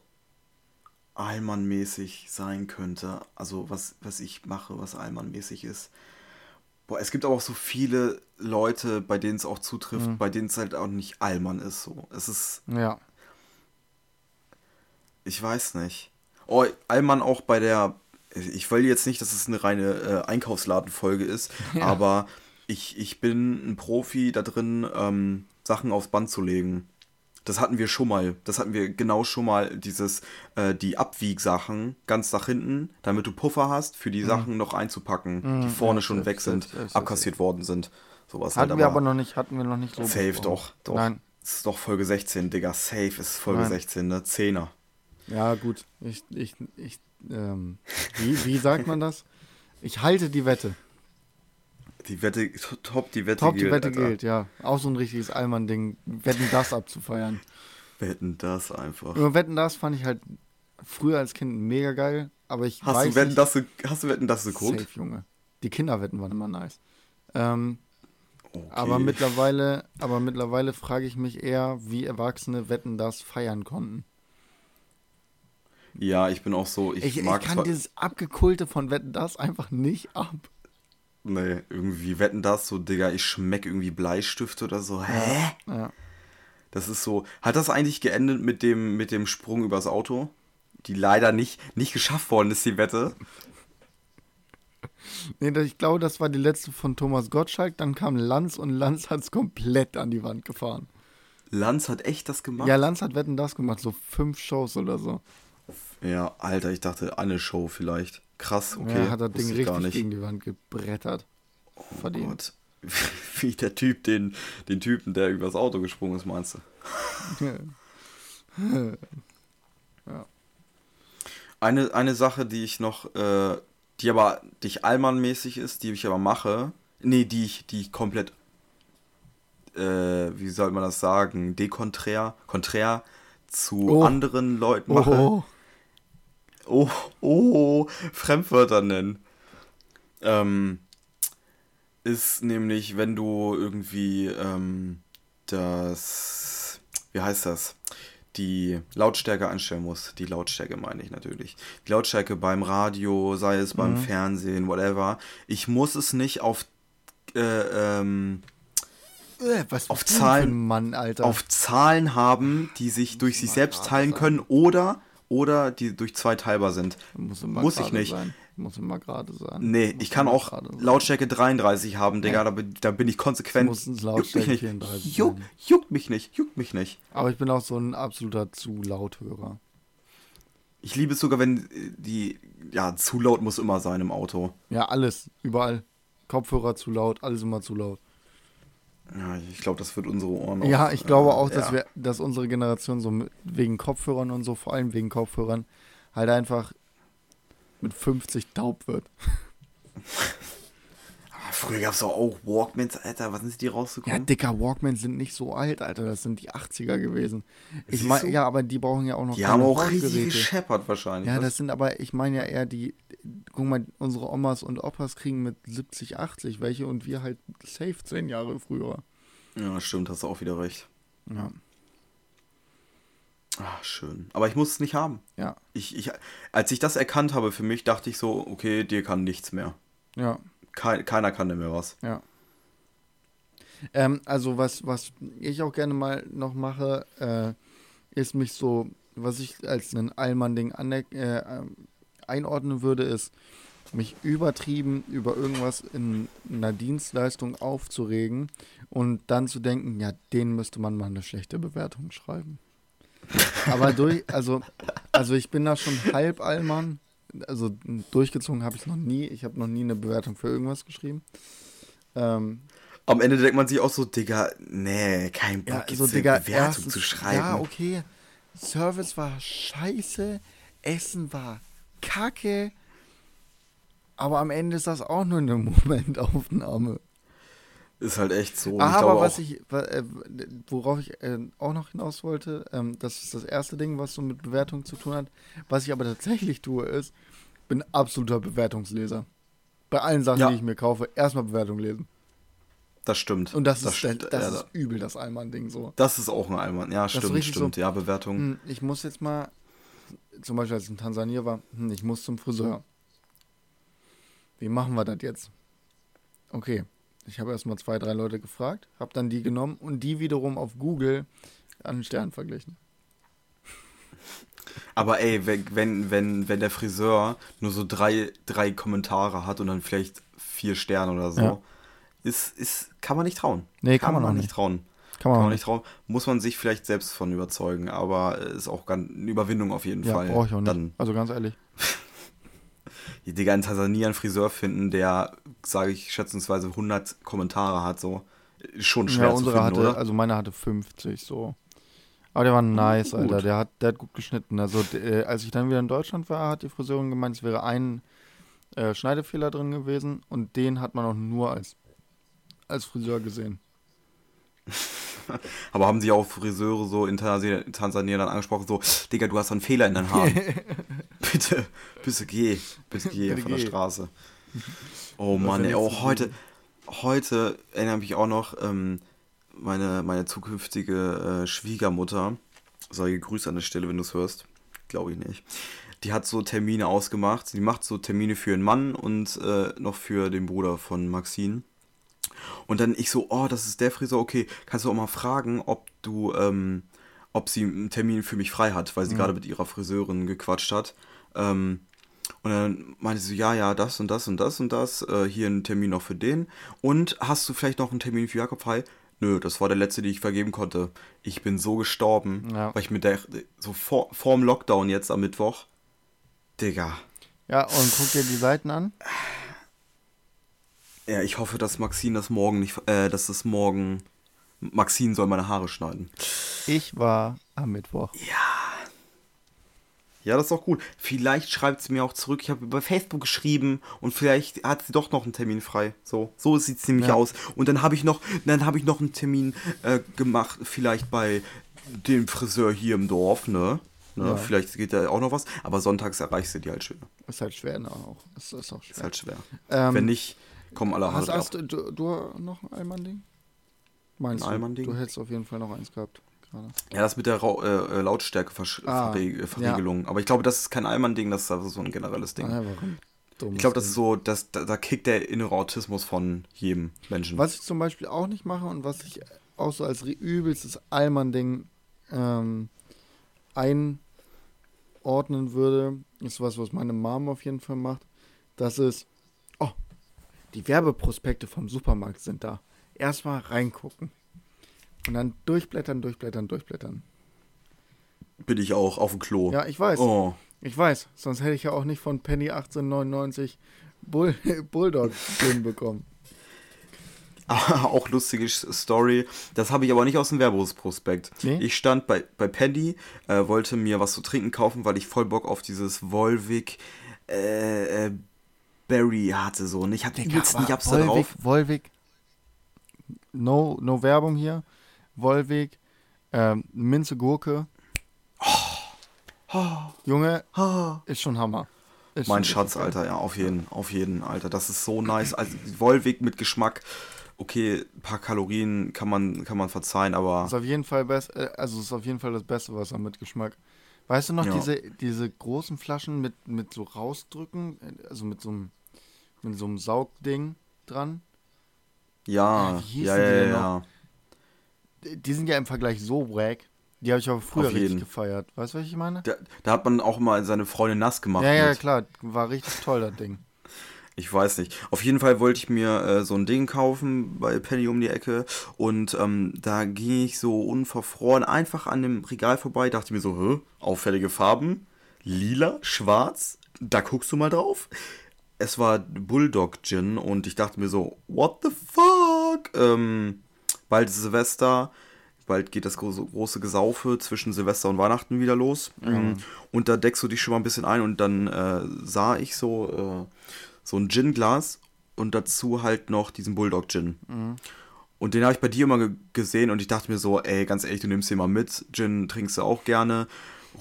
Allmann-mäßig sein könnte. Also was, was ich mache, was Allmann-mäßig ist. Boah, es gibt aber auch so viele Leute, bei denen es auch zutrifft, Mhm. bei denen es halt auch nicht Allmann ist. So. Es ist, Ja. ich weiß nicht. Oh, Allmann auch bei der, ich will jetzt nicht, dass es eine reine äh, Einkaufsladenfolge ist, [LAUGHS] Ja. aber ich, ich bin ein Profi da drin, ähm, Sachen aufs Band zu legen. Das hatten wir schon mal. Das hatten wir genau schon mal, dieses, äh, die Abwiegsachen ganz nach hinten, damit du Puffer hast, für die Sachen noch einzupacken, die Mhm, vorne ja, schon safe, weg sind, safe, safe, abkassiert worden sind. Sowas Hatten halt, wir aber noch nicht, hatten wir noch nicht so. Safe besprochen. doch, doch. Nein. Das ist doch Folge 16, Digga. Safe ist Folge Nein. 16, ne? Zehner. Ja, gut. Ich, ich, ich, ähm, wie, wie sagt man das? Ich halte die Wette. Die Wette, to- top, die Wette Top, die gilt. Wette Alter. gilt, ja. Auch so ein richtiges Allmann-Ding. Wetten das abzufeiern. Wetten das einfach. Nur Wetten das fand ich halt früher als Kind mega geil, aber ich Hast weiß du Wetten nicht, das, hast du Wetten das geguckt? Safe, Junge. Die Kinderwetten waren immer nice. Ähm, Okay. aber mittlerweile, aber mittlerweile frage ich mich eher, wie Erwachsene Wetten das feiern konnten. Ja, ich bin auch so, ich, Ich, ich, mag kann zwar, dieses Abgekulte von Wetten das einfach nicht ab. Nee, irgendwie Wetten das so, Digga, ich schmeck irgendwie Bleistift oder so. Hä? Ja. Das ist so. Hat das eigentlich geendet mit dem, mit dem Sprung übers Auto? Die leider nicht, nicht geschafft worden ist, die Wette. Nee, ich glaube, das war die letzte von Thomas Gottschalk. Dann kam Lanz und Lanz hat es komplett an die Wand gefahren. Lanz hat echt das gemacht? Ja, Lanz hat Wetten das gemacht, so fünf Shows oder so. Ja, Alter, ich dachte, Anne Show vielleicht. Krass, okay. ja, hat das Ding richtig gegen die Wand gebrettert. Verdient. Gott. [LAUGHS] Wie der Typ, den, den Typen, der übers Auto gesprungen ist, meinst du? [LAUGHS] Eine, eine Sache, die ich noch, äh, die aber nicht Allmann-mäßig ist, die ich aber mache, nee, die ich, die ich komplett äh, wie soll man das sagen, dekonträr, konträr zu Oh. anderen Leuten mache. Oh, Oh, oh, Fremdwörter nennen. Ähm, ist nämlich, wenn du irgendwie ähm, das, wie heißt das? Die Lautstärke einstellen musst. Die Lautstärke meine ich natürlich. Die Lautstärke beim Radio, sei es beim Mhm. Fernsehen, whatever. Ich muss es nicht auf, äh, ähm, Äh, was Auf Zahlen- Mann, Alter. auf Zahlen haben, die sich durch sich selbst teilen können oder, oder die durch zwei teilbar sind. muss, immer muss ich nicht. Sein. Muss immer gerade sein. Nee, Muss ich kann auch. Lautstärke 33 haben, Digga, da, bin, da bin ich konsequent. muss es Juckt Lautstärke mich 34 nicht. Juck, juckt mich nicht, juckt mich nicht. Aber ich bin auch so ein absoluter zu Lauthörer. Ich liebe es sogar, wenn äh, die, ja, zu laut muss immer sein im Auto. Ja, alles, überall. Kopfhörer zu laut, alles immer zu laut. Ja, ich glaube, das wird unsere Ohren Ja, auch, ich glaube äh, auch, dass ja. wir, dass unsere Generation so mit, wegen Kopfhörern und so, vor allem wegen Kopfhörern, halt einfach mit 50 taub wird. [LAUGHS] Früher gab es doch auch Walkmans, Alter, was sind die Ja, rausgekommen? dicker Walkmans sind nicht so alt, Alter. Das sind die 80er gewesen. Ich meine, du? ja, aber die brauchen ja auch noch die haben auch richtig gescheppert wahrscheinlich. Ja, was? das sind aber, ich meine ja eher die, guck mal, unsere Omas und Opas kriegen mit 70, 80 welche und wir halt safe 10 Jahre früher. ja, stimmt, hast du auch wieder recht. Ja, Ah, schön. Aber ich muss es nicht haben. ja, Ich, ich, als ich das erkannt habe für mich, dachte ich so, okay, dir kann nichts mehr. ja, Kei- keiner kann dir mehr was. ja. Ähm, also was, was ich auch gerne mal noch mache, äh, ist mich so, was ich als ein Allmann-Ding äh, einordnen würde, ist, mich übertrieben über irgendwas in einer Dienstleistung aufzuregen und dann zu denken, ja, denen müsste man mal eine schlechte Bewertung schreiben. [LAUGHS] Aber durch, also, also ich bin da schon halb Allmann. Also durchgezogen habe ich es noch nie. Ich habe noch nie eine Bewertung für irgendwas geschrieben. Ähm, Am Ende denkt man sich auch so, Digga, nee, kein Bock, ja, so eine Digga, Bewertung erstens, zu schreiben. Ja, okay. Service war scheiße, Essen war kacke. Aber am Ende ist das auch nur eine [LAUGHS] Momentaufnahme. Ist halt echt so. Ah, aber was ich, äh, worauf ich äh, auch noch hinaus wollte, ähm, das ist das erste Ding, was so mit Bewertung zu tun hat. Was ich aber tatsächlich tue, ist, bin absoluter Bewertungsleser. Bei allen Sachen, Ja. die ich mir kaufe, erstmal Bewertung lesen. das stimmt. Und das, ist, st- das ja, ist übel, das Allmann-Ding so. das ist auch ein Allmann. Ja, ist stimmt, stimmt. so- Ja, Bewertung. Hm, Ich muss jetzt mal, zum Beispiel als ich in Tansania war, hm, ich muss zum Friseur. Wie machen wir das jetzt? Okay, ich habe erstmal zwei, drei Leute gefragt, habe dann die genommen und die wiederum auf Google an den Stern verglichen. Aber ey, wenn, wenn, wenn, der Friseur nur so drei, drei Kommentare hat und dann vielleicht vier Sterne oder so, Ja. ist, ist, kann man nicht trauen. Nee, kann man auch nicht. trauen. Kann Kann man nicht trauen. Muss man sich vielleicht selbst von überzeugen, aber ist auch ganz eine Überwindung auf jeden Ja, Fall. brauche ich auch nicht. Dann, also ganz ehrlich. [LAUGHS] die Digga, in Tansania einen Friseur finden, der, sage ich, schätzungsweise 100 Kommentare hat, so, schon schwer Ja, zu unsere finden, hatte, oder? also meine hatte 50 so. Aber der war nice, gut. Alter. Der hat, der hat gut geschnitten. Also, d- äh, als ich dann wieder in Deutschland war, hat die Friseurin gemeint, es wäre ein äh, Schneidefehler drin gewesen und den hat man auch nur als, als Friseur gesehen. [LAUGHS] [LAUGHS] Aber haben sie auch Friseure so in Tansania, dann angesprochen, so, Digga, du hast einen Fehler in deinen Haaren. [LAUGHS] bitte, bitte geh, bitte geh Bitte von der geh. Straße. [LAUGHS] Oh Mann, ey, oh, heute, heute erinnere mich auch noch, ähm, meine, meine zukünftige äh, Schwiegermutter, sei gegrüßt an der Stelle, wenn du es hörst, glaube ich nicht. Die hat so Termine ausgemacht. Die macht so Termine für einen Mann und äh, noch für den Bruder von Maxine. Und dann ich so, oh, das ist der Friseur, okay, kannst du auch mal fragen, ob du, ähm, ob sie einen Termin für mich frei hat, weil sie gerade mit ihrer Friseurin gequatscht hat. Ähm, und dann meinte sie so, ja, ja, das und das und das und das, äh, hier ein Termin noch für den. Und hast du vielleicht noch einen Termin für Jakob frei? Nö, das war der letzte, den ich vergeben konnte. Ich bin so gestorben, Ja. weil ich mit der, so vor, vorm Lockdown jetzt am Mittwoch, Digga. Ja, und guck dir die Seiten an. Ja, ich hoffe, dass Maxine das morgen nicht, äh, dass es morgen, Maxine soll meine Haare schneiden. Ich war am Mittwoch. Ja, das ist doch gut. Vielleicht schreibt sie mir auch zurück. Ich habe über Facebook geschrieben und vielleicht hat sie doch noch einen Termin frei. So, so sieht es nämlich Ja. aus. Und dann habe ich noch, dann habe ich noch einen Termin äh, gemacht, vielleicht bei dem Friseur hier im Dorf, ne? ne? Ja. Vielleicht geht da auch noch was. Aber sonntags erreichst du die halt schwer. Ist halt schwer, ne? Auch. Ist, ist auch schwer. Ist halt schwer. Ähm, Wenn nicht, kommen alle Hast, hast du, du noch ein Allmann-Ding? Meinst Ein du? Allmann-Ding? Du hättest auf jeden Fall noch eins gehabt. Gerade. Ja, das mit der Rau äh, äh, Lautstärke-Verriegelung. Ah, Aber ich glaube, das ist kein Allmann-Ding, das ist einfach so ein generelles Ding. Ah, ja, Ich glaube, das ist so, das, da, da kickt der innere Autismus von jedem Menschen. Was ich zum Beispiel auch nicht mache und was ich auch so als übelstes Allmann-Ding ähm, einordnen würde, ist was, was meine Mom auf jeden Fall macht. Das ist, die Werbeprospekte vom Supermarkt sind da. Erstmal reingucken. Und dann durchblättern, durchblättern, durchblättern. Bin ich auch auf dem Klo. Ja, ich weiß. Oh. Ich weiß. Sonst hätte ich ja auch nicht von Penny 1899 Bull [LAUGHS] Bulldog bekommen. auch lustige Story. Das habe ich aber nicht aus dem Werbeprospekt. Nee? Ich stand bei, bei Penny, äh, wollte mir was zu trinken kaufen, weil ich voll Bock auf dieses Volvic äh, Berry hatte. So. Und ich hatte übelst nicht Abs da drauf. Volvic, no, no Werbung hier. Volvic, ähm, Minze Gurke. Junge, ist schon Hammer. Ist Mein schon Schatz. Alter, ja, auf jeden, auf jeden, Alter. Das ist so nice. Also Volvic mit Geschmack. Okay, ein paar Kalorien kann man, kann man verzeihen, aber Ist auf jeden Fall best, äh, also ist auf jeden Fall das Beste Wasser mit Geschmack. Weißt du noch Ja. diese, diese großen Flaschen mit, mit so rausdrücken, äh, also mit so einem mit so einem Saugding dran? ja, Wie hießen ja, die ja, denn ja. Die- sind ja im Vergleich so wack. Die habe ich aber früher richtig gefeiert. Weißt du, was ich meine? Da, da hat man auch mal seine Freundin nass gemacht. Ja, ja, mit. klar. War richtig toll, das Ding. Ich weiß nicht. Auf jeden Fall wollte ich mir äh, so ein Ding kaufen bei Penny um die Ecke und ähm, da ging ich so unverfroren einfach an dem Regal vorbei, dachte mir so, hä, auffällige Farben, lila, schwarz, da guckst du mal drauf. Es war Bulldog Gin und ich dachte mir so, what the fuck? Ähm, bald ist Silvester, bald geht das große, große Gesaufe zwischen Silvester und Weihnachten wieder los. Mm, Und da deckst du dich schon mal ein bisschen ein und dann äh, sah ich so, äh, so ein Gin-Glas und dazu halt noch diesen Bulldog Gin. Und den habe ich bei dir immer ge gesehen und ich dachte mir so, ey, ganz ehrlich, du nimmst den mal mit. Gin trinkst du auch gerne.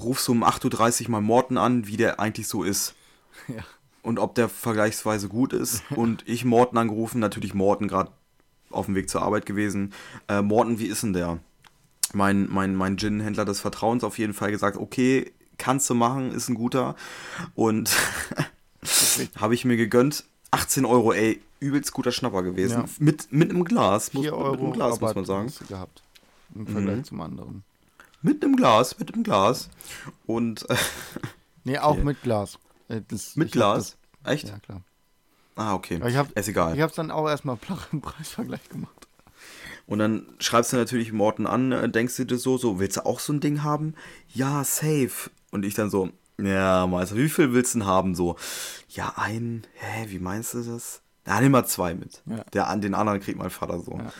Rufst du um 8.30 Uhr mal Morten an, wie der eigentlich so ist. [LAUGHS] Ja. Und ob der vergleichsweise gut ist. [LAUGHS] Und ich Morten angerufen, natürlich Morten gerade auf dem Weg zur Arbeit gewesen. Äh, Morten, wie ist denn der? Mein, mein, mein Gin-Händler des Vertrauens auf jeden Fall gesagt, okay, kannst du machen, ist ein guter. Und [LAUGHS] habe ich mir gegönnt. 18 Euro, ey, übelst guter Schnapper gewesen. Ja. Mit, mit einem Glas, muss, 4 mit Euro einem Glas, muss man sagen. gehabt. Im Vergleich Mhm. zum anderen. Mit einem Glas, mit einem Glas. Und äh, Nee, auch Okay. mit Glas. Äh, Das, mit ich Glas. Echt? Das, ja, klar. Ah, okay. Aber ich hab- ist egal. Ich habe es dann auch erstmal [LAUGHS] flach im Preisvergleich gemacht. Und dann schreibst du natürlich Morten an, äh, denkst du dir so, so, willst du auch so ein Ding haben? Ja, safe. Und ich dann so, ja, Meister, wie viel willst du denn haben? So, ja, ein, hä, wie meinst du das? Ja, nimm mal zwei mit. Ja. Der, den anderen kriegt mein Vater so. Ja.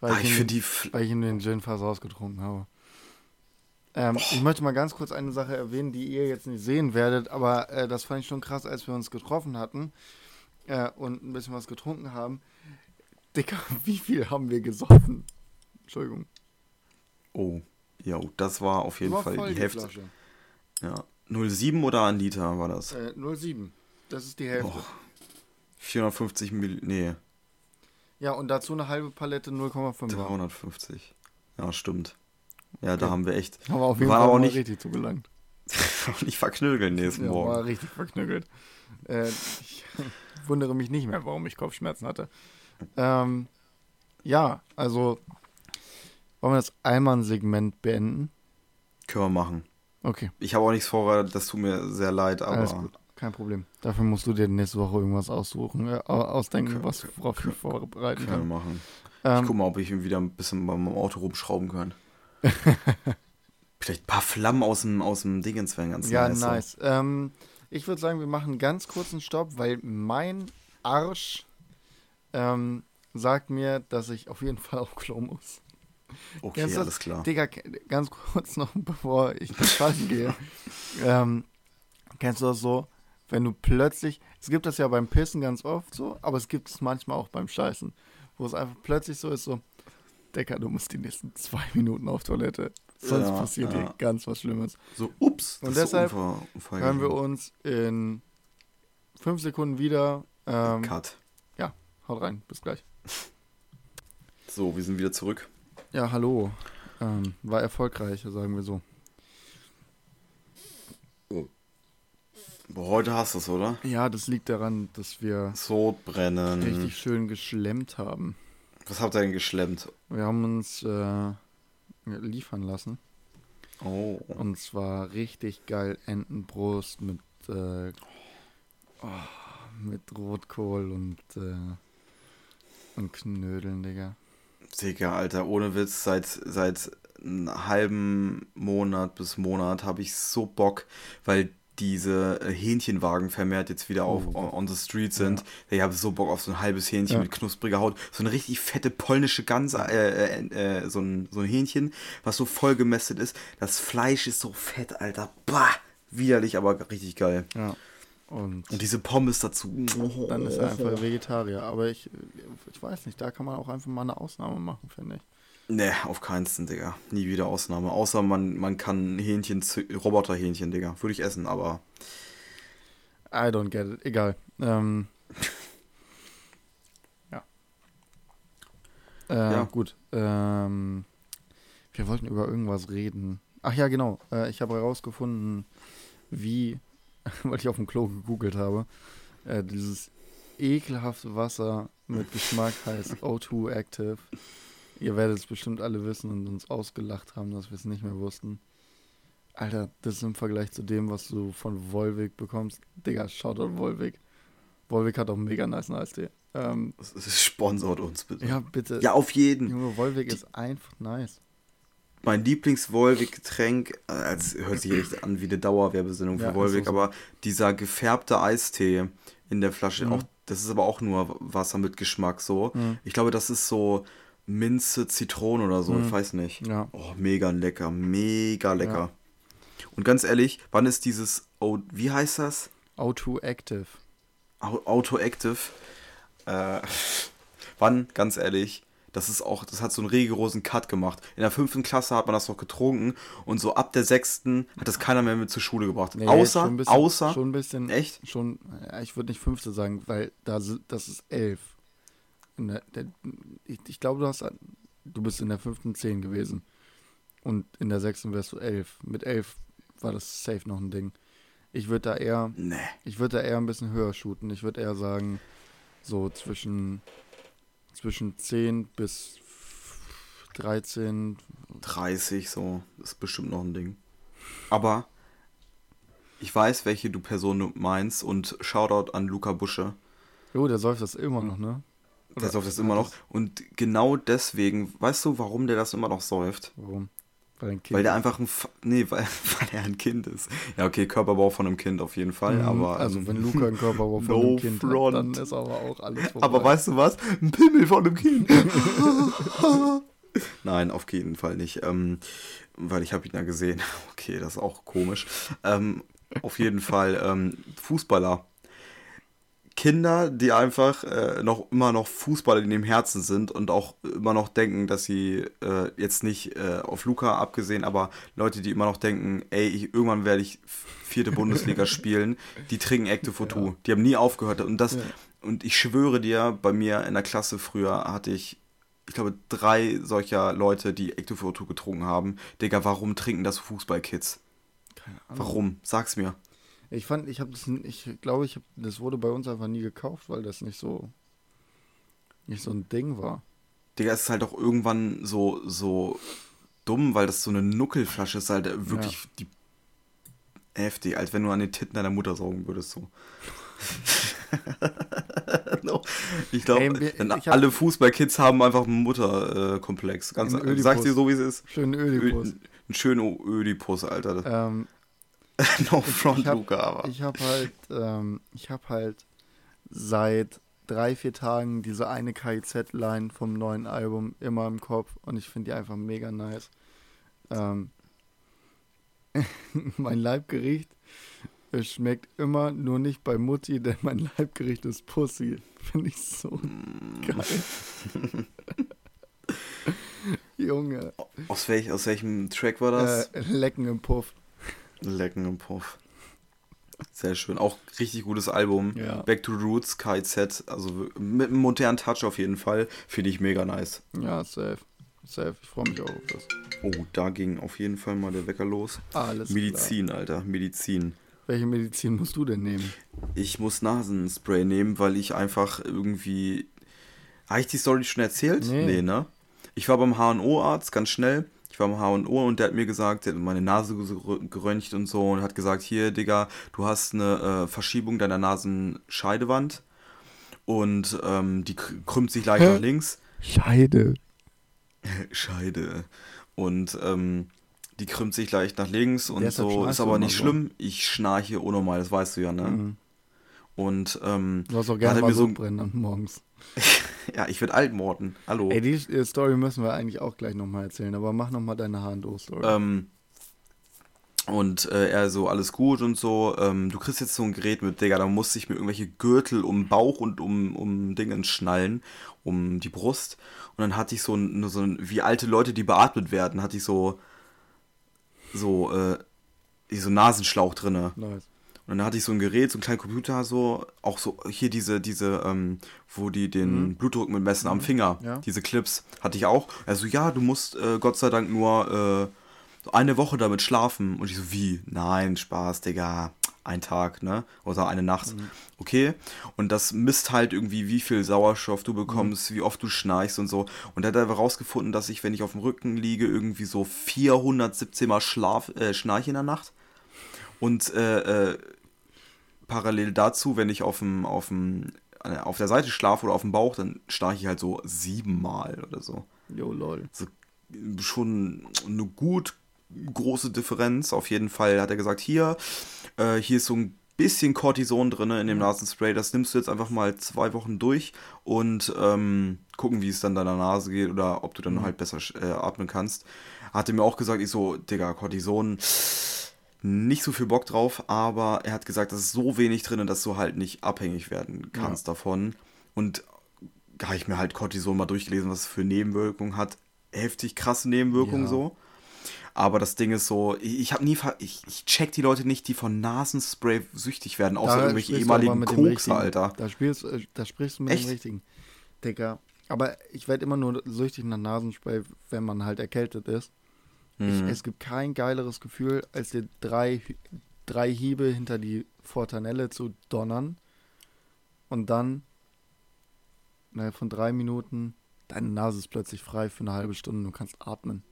Weil, Ah, ich ihn- finde die, weil ich ihm den Gin fast ausgetrunken habe. Ähm, ich möchte mal ganz kurz eine Sache erwähnen, die ihr jetzt nicht sehen werdet, aber äh, das fand ich schon krass, als wir uns getroffen hatten äh, und ein bisschen was getrunken haben. Dicker, [LAUGHS] wie viel haben wir gesoffen? Entschuldigung. oh, ja, das war auf jeden War Fall voll die Hälfte. Flasche. Ja, 07 oder ein Liter war das? Äh, 07. Das ist die Hälfte. Boah. 450 Mill, nee, Ja, und dazu eine halbe Palette 0,5. 350. Ja, stimmt. Ja, da Okay. haben wir echt, Haben wir auf jeden Fall auch nicht- richtig zugelangt. [LAUGHS] nicht verknögeln nächsten Ja, Morgen. war richtig verknüggelt. Äh, ich [LAUGHS] wundere mich nicht mehr, warum ich Kopfschmerzen hatte. Ähm, ja, also wollen wir das Allmann-Segment beenden? Können wir machen. Okay, Ich habe auch nichts vorbereitet, das tut mir sehr leid, aber alles gut, kein Problem. Dafür musst du dir nächste Woche irgendwas aussuchen, äh, au- ausdenken, Okay, was worauf ich vorbereiten können wir kann. machen. ich Ähm, guck mal, ob ich wieder ein bisschen beim Auto rumschrauben kann. [LAUGHS] Vielleicht ein paar Flammen aus dem, aus dem Dingens wären ganz ja, nice. so. nice. Ähm, ich würde sagen, wir machen einen ganz kurzen Stopp, weil mein Arsch ähm, sagt mir, dass ich auf jeden Fall auf Klo muss. Okay, das? alles klar. Digga, ganz kurz noch, [LAUGHS] bevor ich das gehe. ähm, kennst du das so, wenn du plötzlich, es gibt das ja beim Pissen ganz oft so, aber es gibt es manchmal auch beim Scheißen, wo es einfach plötzlich so ist, so, Digga, du musst die nächsten zwei Minuten auf Toilette, sonst Ja, passiert ja. dir ganz was Schlimmes. So, ups. Und so deshalb Unfall Hören wir uns in fünf Sekunden wieder. Ähm, Cut. haut rein, bis gleich. [LAUGHS] So, wir sind wieder zurück. Ja, hallo. Ähm, war erfolgreich, sagen wir so. Boah, heute hast du es, oder? Ja, das liegt daran, dass wir Sodbrennen. richtig schön geschlemmt haben. Was habt ihr denn geschlemmt? Wir haben uns äh, liefern lassen. Oh. Und zwar richtig geil Entenbrust mit, äh, oh, mit Rotkohl und, äh, und Knödeln, Digga. Digga, Alter, ohne Witz, seit, seit einem halben Monat bis Monat habe ich so Bock, weil diese äh, Hähnchenwagen vermehrt jetzt wieder auf Oh. on, on the street sind. Ich habe so Bock auf so ein halbes Hähnchen Ja. mit knuspriger Haut. So eine richtig fette polnische Gans, äh, äh, äh, so, ein, so ein Hähnchen, was so voll gemästet ist. Das Fleisch ist so fett, Alter. Bah! Widerlich, aber richtig geil. Ja. Und Und diese Pommes dazu. dann ist er [LAUGHS] einfach Vegetarier. Aber ich, ich weiß nicht, da kann man auch einfach mal eine Ausnahme machen, finde ich. Nee, auf keinsten, Digga. Nie wieder Ausnahme. Außer man, man kann Hähnchen, Roboterhähnchen, Digga. Würde ich essen, aber. I don't get it. Egal. Ähm, [LAUGHS] ja. Äh, Ja. Gut. Ähm, wir wollten über irgendwas reden. Ach ja, genau. Äh, ich habe herausgefunden, wie, [LAUGHS] weil ich auf dem Klo gegoogelt habe, äh, dieses ekelhafte Wasser mit Geschmack heißt O2 Active. Ihr werdet es bestimmt alle wissen und uns ausgelacht haben, dass wir es nicht mehr wussten. Alter, das ist im Vergleich zu dem, was du von Volvic bekommst. Digga, Shoutout Volvic. Volvic hat auch einen mega nice Eistee. Ähm, Es es sponsort uns bitte. ja, bitte. Ja, auf jeden. Junge, Volvic ist einfach nice. Mein Lieblings-Volvic-Getränk, äh, als hört sich echt an wie eine Dauerwerbesendung für Ja, Volvic, so. aber dieser gefärbte Eistee in der Flasche, Mhm. auch, das ist aber auch nur Wasser mit Geschmack so. Mhm. Ich glaube, das ist so Minze, Zitrone oder so, Mhm. ich weiß nicht. Ja. Oh, mega lecker, mega lecker. Und ganz ehrlich, wann ist dieses, oh, wie heißt das? O2 Active. Au- Autoactive. Äh, [LAUGHS] wann, ganz ehrlich, das ist auch, das hat so einen rigorosen Cut gemacht. In der fünften Klasse hat man das noch getrunken und so ab der sechsten hat das keiner mehr mit zur Schule gebracht. Nee, außer, schon bisschen, außer, Schon ein bisschen. echt? Schon, ja, ich würde nicht fünfte sagen, weil da, das ist elf. In der, der, ich, ich glaube, du hast, du bist in der fünften zehn gewesen. Und in der sechsten wärst du elf. Mit elf war das safe noch ein Ding. Ich würde da eher, Nee. ich würde da eher ein bisschen höher shooten. Ich würde eher sagen, so zwischen, zwischen 10 bis 13. 30, so, das ist bestimmt noch ein Ding. Aber ich weiß, welche du Person meinst und Shoutout an Luca Busche. Jo, der säuft das immer noch, ne? Der säuft das immer noch. Und genau deswegen, weißt du, warum der das immer noch säuft? Warum? Weil ein Kind. Weil der einfach ein, F- nee, weil, [LAUGHS] weil er ein Kind ist. Ja, okay, Körperbau von einem Kind auf jeden Fall, Mhm, aber. also ähm, wenn Luca einen [LAUGHS] Körperbau von no einem Kind front. hat, dann ist aber auch alles vorbei. aber weißt du was? Ein Pimmel von einem Kind. [LAUGHS] Nein, auf jeden Fall nicht. Ähm, weil ich habe ihn ja gesehen. Okay, das ist auch komisch. Ähm, auf jeden Fall ähm, Fußballer. Kinder, die einfach äh, noch immer noch Fußballer in dem Herzen sind und auch immer noch denken, dass sie äh, jetzt nicht äh, auf Luca abgesehen, aber Leute, die immer noch denken, ey, ich, irgendwann werde ich vierte Bundesliga [LAUGHS] spielen, die trinken Active O2. Die haben nie aufgehört und das Ja. und ich schwöre dir, bei mir in der Klasse früher hatte ich ich glaube, drei solcher Leute, die Active O2 getrunken haben. Digga, warum trinken das Fußballkids? Keine Ahnung. Warum? Sag's mir. Ich fand, ich habe das, ich glaube, ich hab, das wurde bei uns einfach nie gekauft, weil das nicht so, nicht so ein Ding war. Digga, es ist halt auch irgendwann so, so dumm, weil das so eine Nuckelflasche ist, halt wirklich die heftig, als wenn du an den Titten deiner Mutter saugen würdest, so. [LAUGHS] no. Ich glaube, alle Fußballkids haben einfach einen Mutterkomplex. Ganz, Einen Ödipus. sag's dir so, wie es ist. Schönen Ö Ödipus. einen schönen Ödipus, Alter. Ähm, [LAUGHS] no front, ich hab- Luca, aber. ich habe halt, ähm, ich habe halt seit drei, vier Tagen diese eine KIZ-Line vom neuen Album immer im Kopf und ich finde die einfach mega nice. Ähm, [LAUGHS] mein Leibgericht es schmeckt immer nur nicht bei Mutti, [LAUGHS] denn mein Leibgericht ist Pussy. Finde ich so geil. Junge. Aus, welch, aus welchem Track war das? Äh, Lecken im Puff. Lecken im Puff. Sehr schön. Auch richtig gutes Album. Ja. Back to the Roots, KZ. Also mit einem modernen Touch auf jeden Fall. Finde ich mega nice. Ja, safe. Safe. Ich freue mich auch auf das. Oh, da ging auf jeden Fall mal der Wecker los. Alles Medizin, Alter. Medizin. Welche Medizin musst du denn nehmen? Ich muss Nasenspray nehmen, weil ich einfach irgendwie. Habe ich die Story schon erzählt? Nee. nee ne? Ich war beim HNO-Arzt, ganz schnell. Ich war beim HNO und der hat mir gesagt, der hat meine Nase gerö- geröntgt und so und hat gesagt: Hier, Digga, du hast eine äh, Verschiebung deiner Nasenscheidewand und ähm, die kr- krümmt sich leicht Hä? nach links. Scheide. [LAUGHS] Scheide. Und ähm, die krümmt sich leicht nach links und Deshalb so. Ist aber nicht so. schlimm. Ich schnarche unnormal, das weißt du ja, ne? Mhm. Und ähm, Du hast auch Hat gerne er mal mir so- so brennen morgens. [LAUGHS] ja, ich werde alt, Morten. Hallo. Ey, die Story müssen wir eigentlich auch gleich nochmal erzählen, aber mach nochmal deine H&O-Story. Ähm, und äh, er so, alles gut und so. Ähm, du kriegst jetzt so ein Gerät mit, Digga, da musste ich mir irgendwelche Gürtel um Bauch und um, um Dingens schnallen, um die Brust. Und dann hatte ich so ein, so ein, wie alte Leute, die beatmet werden, hatte ich so, so, äh, so Nasenschlauch drinne. nice. Und dann hatte ich so ein Gerät, so einen kleinen Computer, so, auch so, hier diese, diese, ähm, wo die den Mhm. Blutdruck mit messen am Finger, Ja. diese Clips, hatte ich auch. Also, ja, du musst äh, Gott sei Dank nur äh, eine Woche damit schlafen. Und ich so, wie? Nein, Spaß, Digga. Ein Tag, ne? Oder eine Nacht. Mhm. Okay. Und das misst halt irgendwie, wie viel Sauerstoff du Mhm. bekommst, wie oft du schnarchst und so. Und er hat aber rausgefunden, dass ich, wenn ich auf dem Rücken liege, irgendwie so 417 Mal schlaf, äh, schnarche in der Nacht. Und äh, äh, parallel dazu, wenn ich auf dem, auf dem, äh, auf der Seite schlafe oder auf dem Bauch, dann schnarche ich halt so siebenmal oder so. Jo, lol. so schon eine gut große Differenz. Auf jeden Fall hat er gesagt, hier, äh, hier ist so ein bisschen Cortison drin in dem Nasenspray. Das nimmst du jetzt einfach mal zwei Wochen durch und ähm, gucken, wie es dann deiner Nase geht oder ob du dann halt besser äh, atmen kannst. Hatte mir auch gesagt, ich so, Digga, Cortison, nicht so viel Bock drauf, aber er hat gesagt, das ist so wenig drin, dass du halt nicht abhängig werden kannst davon. Und da habe ich mir halt Cortison mal durchgelesen, was es für Nebenwirkungen hat. Heftig krasse Nebenwirkungen Ja. so. Aber das Ding ist so, ich, ich habe nie, ver ich, ich check die Leute nicht, die von Nasenspray süchtig werden, außer Da irgendwelche ehemaligen Richtigen. Alter. Da, spielst, äh, da sprichst du mit Echt? dem Richtigen. Digga. Aber ich werde immer nur süchtig nach Nasenspray, wenn man halt erkältet ist. Ich, Mhm. es gibt kein geileres Gefühl, als dir drei, drei Hiebe hinter die Fortanelle zu donnern und dann innerhalb von drei Minuten deine Nase ist plötzlich frei für eine halbe Stunde und du kannst atmen.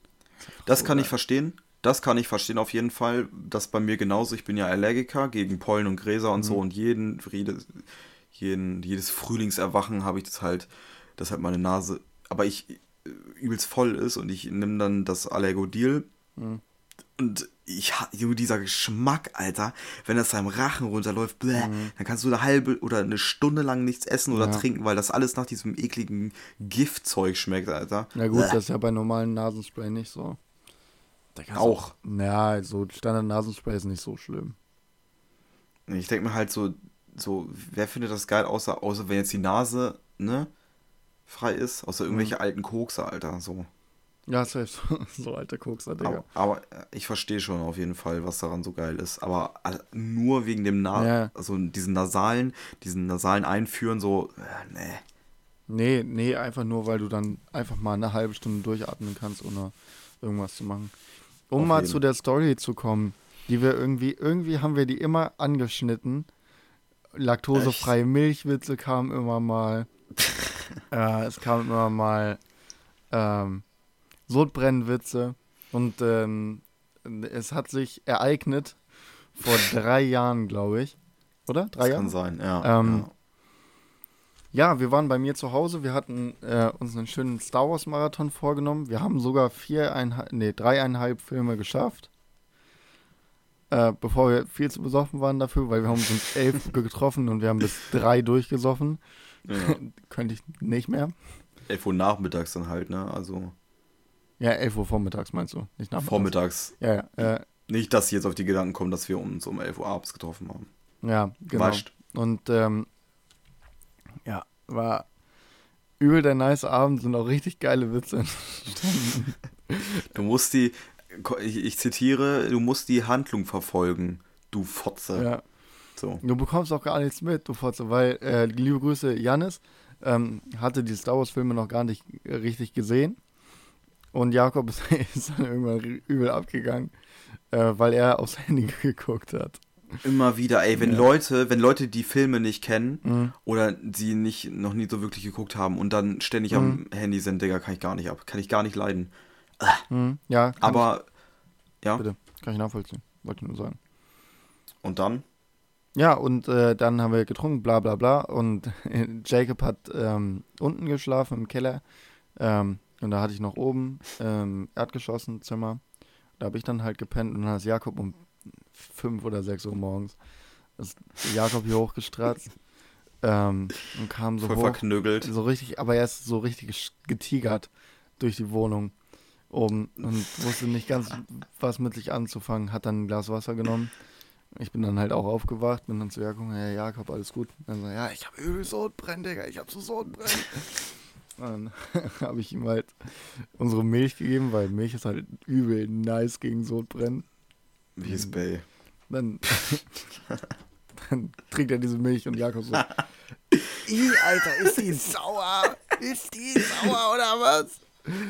Das so kann ich verstehen. Das kann ich verstehen auf jeden Fall. Das bei mir genauso. Ich bin ja Allergiker gegen Pollen und Gräser und Mhm. so. Und jeden, jedes, jeden, jedes Frühlingserwachen habe ich das halt, dass halt meine Nase, aber ich übelst voll ist und ich nehme dann das Allergodil. Mhm. Und ich Junge, dieser Geschmack, Alter, wenn das deinem Rachen runterläuft, bläh, dann kannst du eine halbe oder eine Stunde lang nichts essen oder Mhm. Ja. trinken, weil das alles nach diesem ekligen Giftzeug schmeckt, Alter. Na gut, Bläh. das ist ja bei normalen Nasenspray nicht so. Auch. Ja, so Standard-Nasenspray ist nicht so schlimm. Ich denke mir halt so, so, wer findet das geil, außer, außer wenn jetzt die Nase, ne, frei ist, außer Mhm. irgendwelche alten Kokser, Alter, so. Ja, safe. [LAUGHS] So, alter Kokser, Digga. Aber, aber äh, ich verstehe schon auf jeden Fall, was daran so geil ist. Aber nur wegen dem Na Ja. also diesen nasalen, diesen nasalen Einführen, so, äh, nee. Nee, nee, einfach nur, weil du dann einfach mal eine halbe Stunde durchatmen kannst, ohne irgendwas zu machen. Um Auf mal jeden. zu der Story zu kommen, die wir irgendwie, irgendwie haben wir die immer angeschnitten. Laktosefreie Milchwitze kamen immer mal. [LAUGHS] [LAUGHS] äh, es kamen immer mal ähm, Sodbrennwitze. Und ähm, es hat sich ereignet vor drei Jahren, glaube ich. Oder? Drei Das Jahre? kann sein, ja. Ähm, ja. Ja, wir waren bei mir zu Hause. Wir hatten äh, uns einen schönen Star Wars Marathon vorgenommen. Wir haben sogar viereinhalb, nee, dreieinhalb Filme geschafft. Äh, bevor wir viel zu besoffen waren dafür, weil wir haben uns um elf [LAUGHS] getroffen und wir haben bis drei durchgesoffen. Ja. [LAUGHS] Könnte ich nicht mehr. 11 Uhr nachmittags dann halt, ne? Also Ja, 11 Uhr vormittags meinst du, nicht nachmittags. vormittags. Ja, ja, äh, Nicht, dass sie jetzt auf die Gedanken kommen, dass wir uns um 11 Uhr abends getroffen haben. ja genau. Wascht. Und ähm, ja, war übel der nice Abend, sind auch richtig geile Witze. [LAUGHS] Du musst die, ich, ich zitiere, du musst die Handlung verfolgen, du Fotze. ja. So. Du bekommst auch gar nichts mit, du Fotze, weil, äh, liebe Grüße, Jannis ähm, hatte die Star Wars-Filme noch gar nicht äh, richtig gesehen. Und Jakob ist, [LAUGHS] ist dann irgendwann übel abgegangen, äh, weil er aufs Handy [LAUGHS] geguckt hat. Immer wieder, ey, wenn Ja. Leute, wenn Leute die Filme nicht kennen Mhm. oder sie nicht, noch nie so wirklich geguckt haben und dann ständig Mhm. am Handy sind, Digga, kann ich gar nicht ab. Kann ich gar nicht leiden. Mhm. Ja, kann Aber, ja, ich, bitte, kann ich nachvollziehen, wollte nur sagen. und dann? Ja, und äh, dann haben wir getrunken, bla bla bla. Und [LAUGHS] Jacob hat ähm, unten geschlafen im Keller. Ähm, und da hatte ich noch oben ähm, Erdgeschoss ein Zimmer. Da habe ich dann halt gepennt und dann ist Jakob um 5 oder 6 Uhr morgens. Ist Jakob hier hochgestratzt ähm, und kam so Voll hoch. verknögelt. So richtig, aber er ist so richtig getigert durch die Wohnung oben und wusste nicht ganz, was mit sich anzufangen. Hat dann ein Glas Wasser genommen. Ich bin dann halt auch aufgewacht, bin dann zu Jakob, hey Jakob, alles gut? Dann so, ja, ich habe übel Sodbrennen, Digga, ich habe so Sodbrennen. [LAUGHS] dann [LAUGHS] habe ich ihm halt unsere Milch gegeben, weil Milch ist halt übel nice gegen Sodbrennen. Wie ist Bay? Dann, [LAUGHS] dann trinkt er diese Milch und Jakob so, Ih, Alter, ist die sauer? Ist die sauer oder was?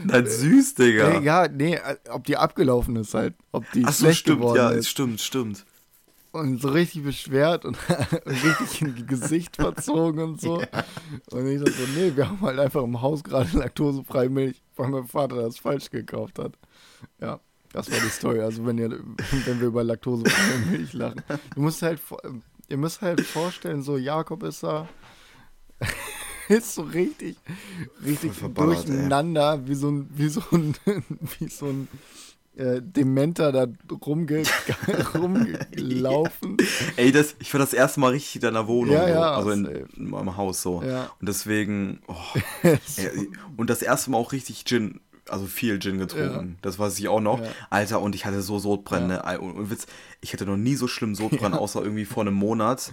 Nein, süß, Digga. Nee, ja, nee, ob die abgelaufen ist halt. Ob die Ach so, schlecht stimmt, ja, ist. stimmt, stimmt. Und so richtig beschwert und [LAUGHS] richtig in Gesicht verzogen und so. Und ich dachte so, nee, wir haben halt einfach im Haus gerade laktosefreie Milch, weil mein Vater das falsch gekauft hat. Ja, das war die Story. Also wenn ihr, wenn wir über laktosefreie [LAUGHS] Milch lachen. Du musst halt, ihr müsst halt vorstellen, so Jakob ist da, [LAUGHS] ist so richtig, richtig verballert, ey. durcheinander, wie so ein, wie so ein, wie so ein äh, Dementer da rumge [LAUGHS] rumgelaufen. Ey, das, ich war das erste Mal richtig in deiner Wohnung. Ja, ja, Also in, in meinem Haus so. Ja. Und deswegen, oh, [LAUGHS] ey, und das erste Mal auch richtig Gin, also viel Gin getrunken. Das weiß ich auch noch. Ja. Alter, und ich hatte so Sodbrennen. ne? Und, und Witz, ich hatte noch nie so schlimm Sodbrennen, außer irgendwie vor einem Monat.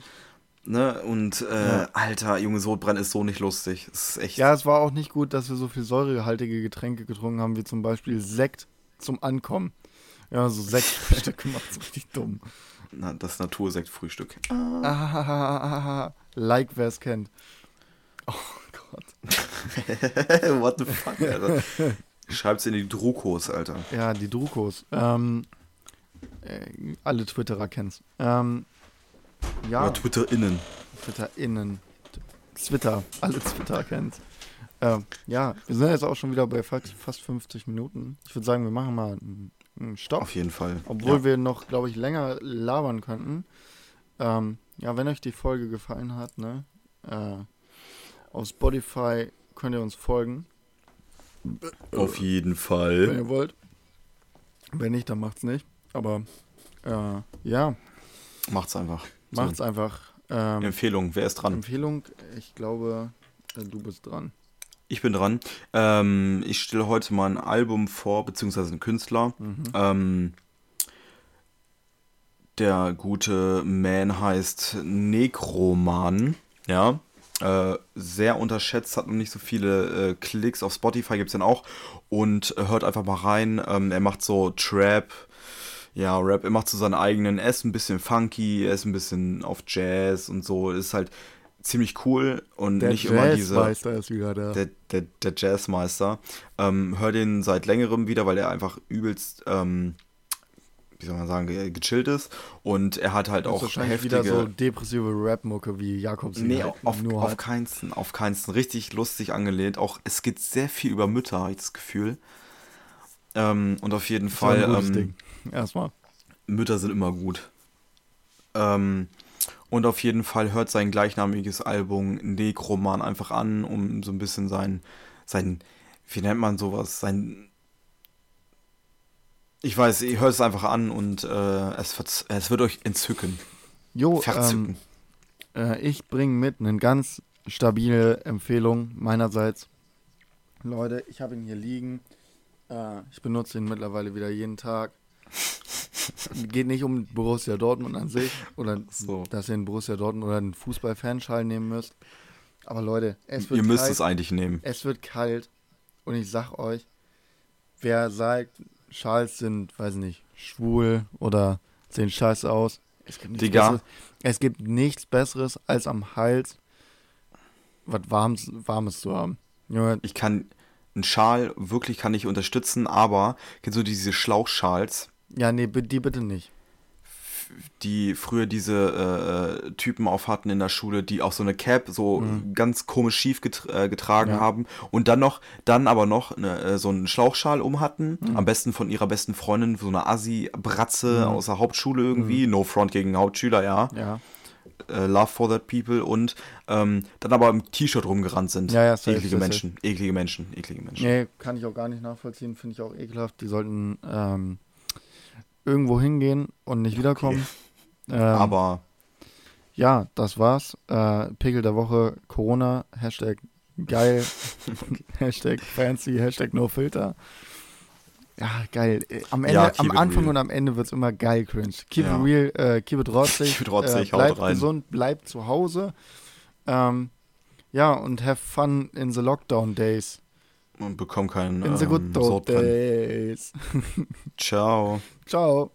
Ne? Und äh, Ja. Alter, Junge, Sodbrennen ist so nicht lustig. Ist echt. Ja, es war auch nicht gut, dass wir so viel säurehaltige Getränke getrunken haben, wie zum Beispiel Sekt zum Ankommen. Ja, so Sektfrühstück gemacht, so [LAUGHS] richtig dumm. Na, das Natursektfrühstück. Ah, like, wer es kennt. Oh Gott. [LAUGHS] What the fuck, Alter. Schreib's in die Drukos, Alter. Ja, die Drukos. Ähm, äh, alle Twitterer kennen's. Ähm, ja, Oder TwitterInnen. TwitterInnen. Twitter, alle Twitter kennt's. Ähm, ja, wir sind jetzt auch schon wieder bei fast, fast 50 Minuten. Ich würde sagen, wir machen mal einen, einen Stopp. Auf jeden Fall. Obwohl ja. wir noch, glaube ich, länger labern könnten. Ähm, ja, wenn euch die Folge gefallen hat, ne? Äh, auf Spotify könnt ihr uns folgen, Auf jeden wenn Fall. ihr wollt. Wenn nicht, dann macht's nicht. Aber äh, ja, Macht's einfach. macht's einfach. Ähm, Empfehlung, wer ist dran? Empfehlung, ich glaube, äh, du bist dran. Ich bin dran. Ähm, ich stelle heute mal ein Album vor, beziehungsweise einen Künstler. Mhm. Ähm, der gute Man heißt Necroman. Ja. Äh, sehr unterschätzt, hat noch nicht so viele äh, Klicks. Auf Spotify gibt es den auch. Und äh, hört einfach mal rein. Ähm, er macht so Trap. Ja, Rap, er macht so seinen eigenen. Er ist ein bisschen funky, er ist ein bisschen auf Jazz und so. Ist halt ziemlich cool und Der nicht immer diese Jazzmeister ist wieder da. der, der, der Jazzmeister. Ähm, hör den seit längerem wieder, weil er einfach übelst, ähm, wie soll man sagen, ge- gechillt ist. Und er hat halt Das auch heftige. wieder so depressive Rap-Mucke, wie Jakob sie nee, halt auf, nur auf keinsten, auf keinsten. Richtig lustig angelehnt. Auch es geht sehr viel über Mütter, habe ich das Gefühl. Ähm, und auf jeden Das ein Fall. Ähm, Ding. Erstmal. Mütter sind immer gut. Ähm, und auf jeden Fall hört sein gleichnamiges Album Necroman einfach an, um so ein bisschen sein, sein, wie nennt man sowas, sein, ich weiß, ihr hört es einfach an und äh, es, wird, es wird euch entzücken, Jo, ähm, verzücken. Äh, ich bringe mit einen ganz stabile Empfehlung meinerseits. Leute, ich habe ihn hier liegen. Äh, ich benutze ihn mittlerweile wieder jeden Tag. Geht nicht um Borussia Dortmund an sich oder So. dass ihr einen Borussia Dortmund oder einen Fußballfanschal nehmen müsst. Aber Leute, es wird Ihr müsst kalt. es eigentlich nehmen. Es wird kalt und ich sag euch, wer sagt, Schals sind, weiß nicht, schwul oder sehen scheiße aus, es gibt nichts, Digga. Besseres, es gibt nichts Besseres als am Hals was Warmes, Warmes zu haben. Junge, Ich kann einen Schal wirklich kann ich unterstützen, aber kennst du diese Schlauchschals, ja, nee, die bitte nicht. die früher diese äh, äh, Typen auf hatten in der Schule, die auch so eine Cap so ganz komisch schief get äh, getragen Mhm. Ja. haben und dann noch, dann aber noch eine, äh, so einen Schlauchschal um hatten, Mhm. am besten von ihrer besten Freundin, so eine Assi-Bratze aus der Hauptschule irgendwie, no front gegen Hauptschüler, ja, Ja. love for that people und ähm, dann aber im T-Shirt rumgerannt sind. Ja, ja, safe, eklige safe, Menschen, eklige Menschen, eklige Menschen. Nee, kann ich auch gar nicht nachvollziehen, finde ich auch ekelhaft. Die sollten ähm, irgendwo hingehen und nicht wiederkommen. [LAUGHS] Ähm, Aber Ja, das war's. Äh, Pickel der Woche, Corona, Hashtag geil, [LAUGHS] [LAUGHS] Hashtag fancy, Hashtag no filter. Ja, geil. Äh, Am, Ende, Ja, am Anfang real. und am Ende wird's immer geil cringe. Keep Ja. it real, äh, keep it rotzig. Keep it rotzig, äh, haut bleibt rein. gesund, bleibt zu Hause. Ähm, ja, und have fun in the lockdown days. Man bekommt keinen In the good old days. Ciao. [LAUGHS] Ciao.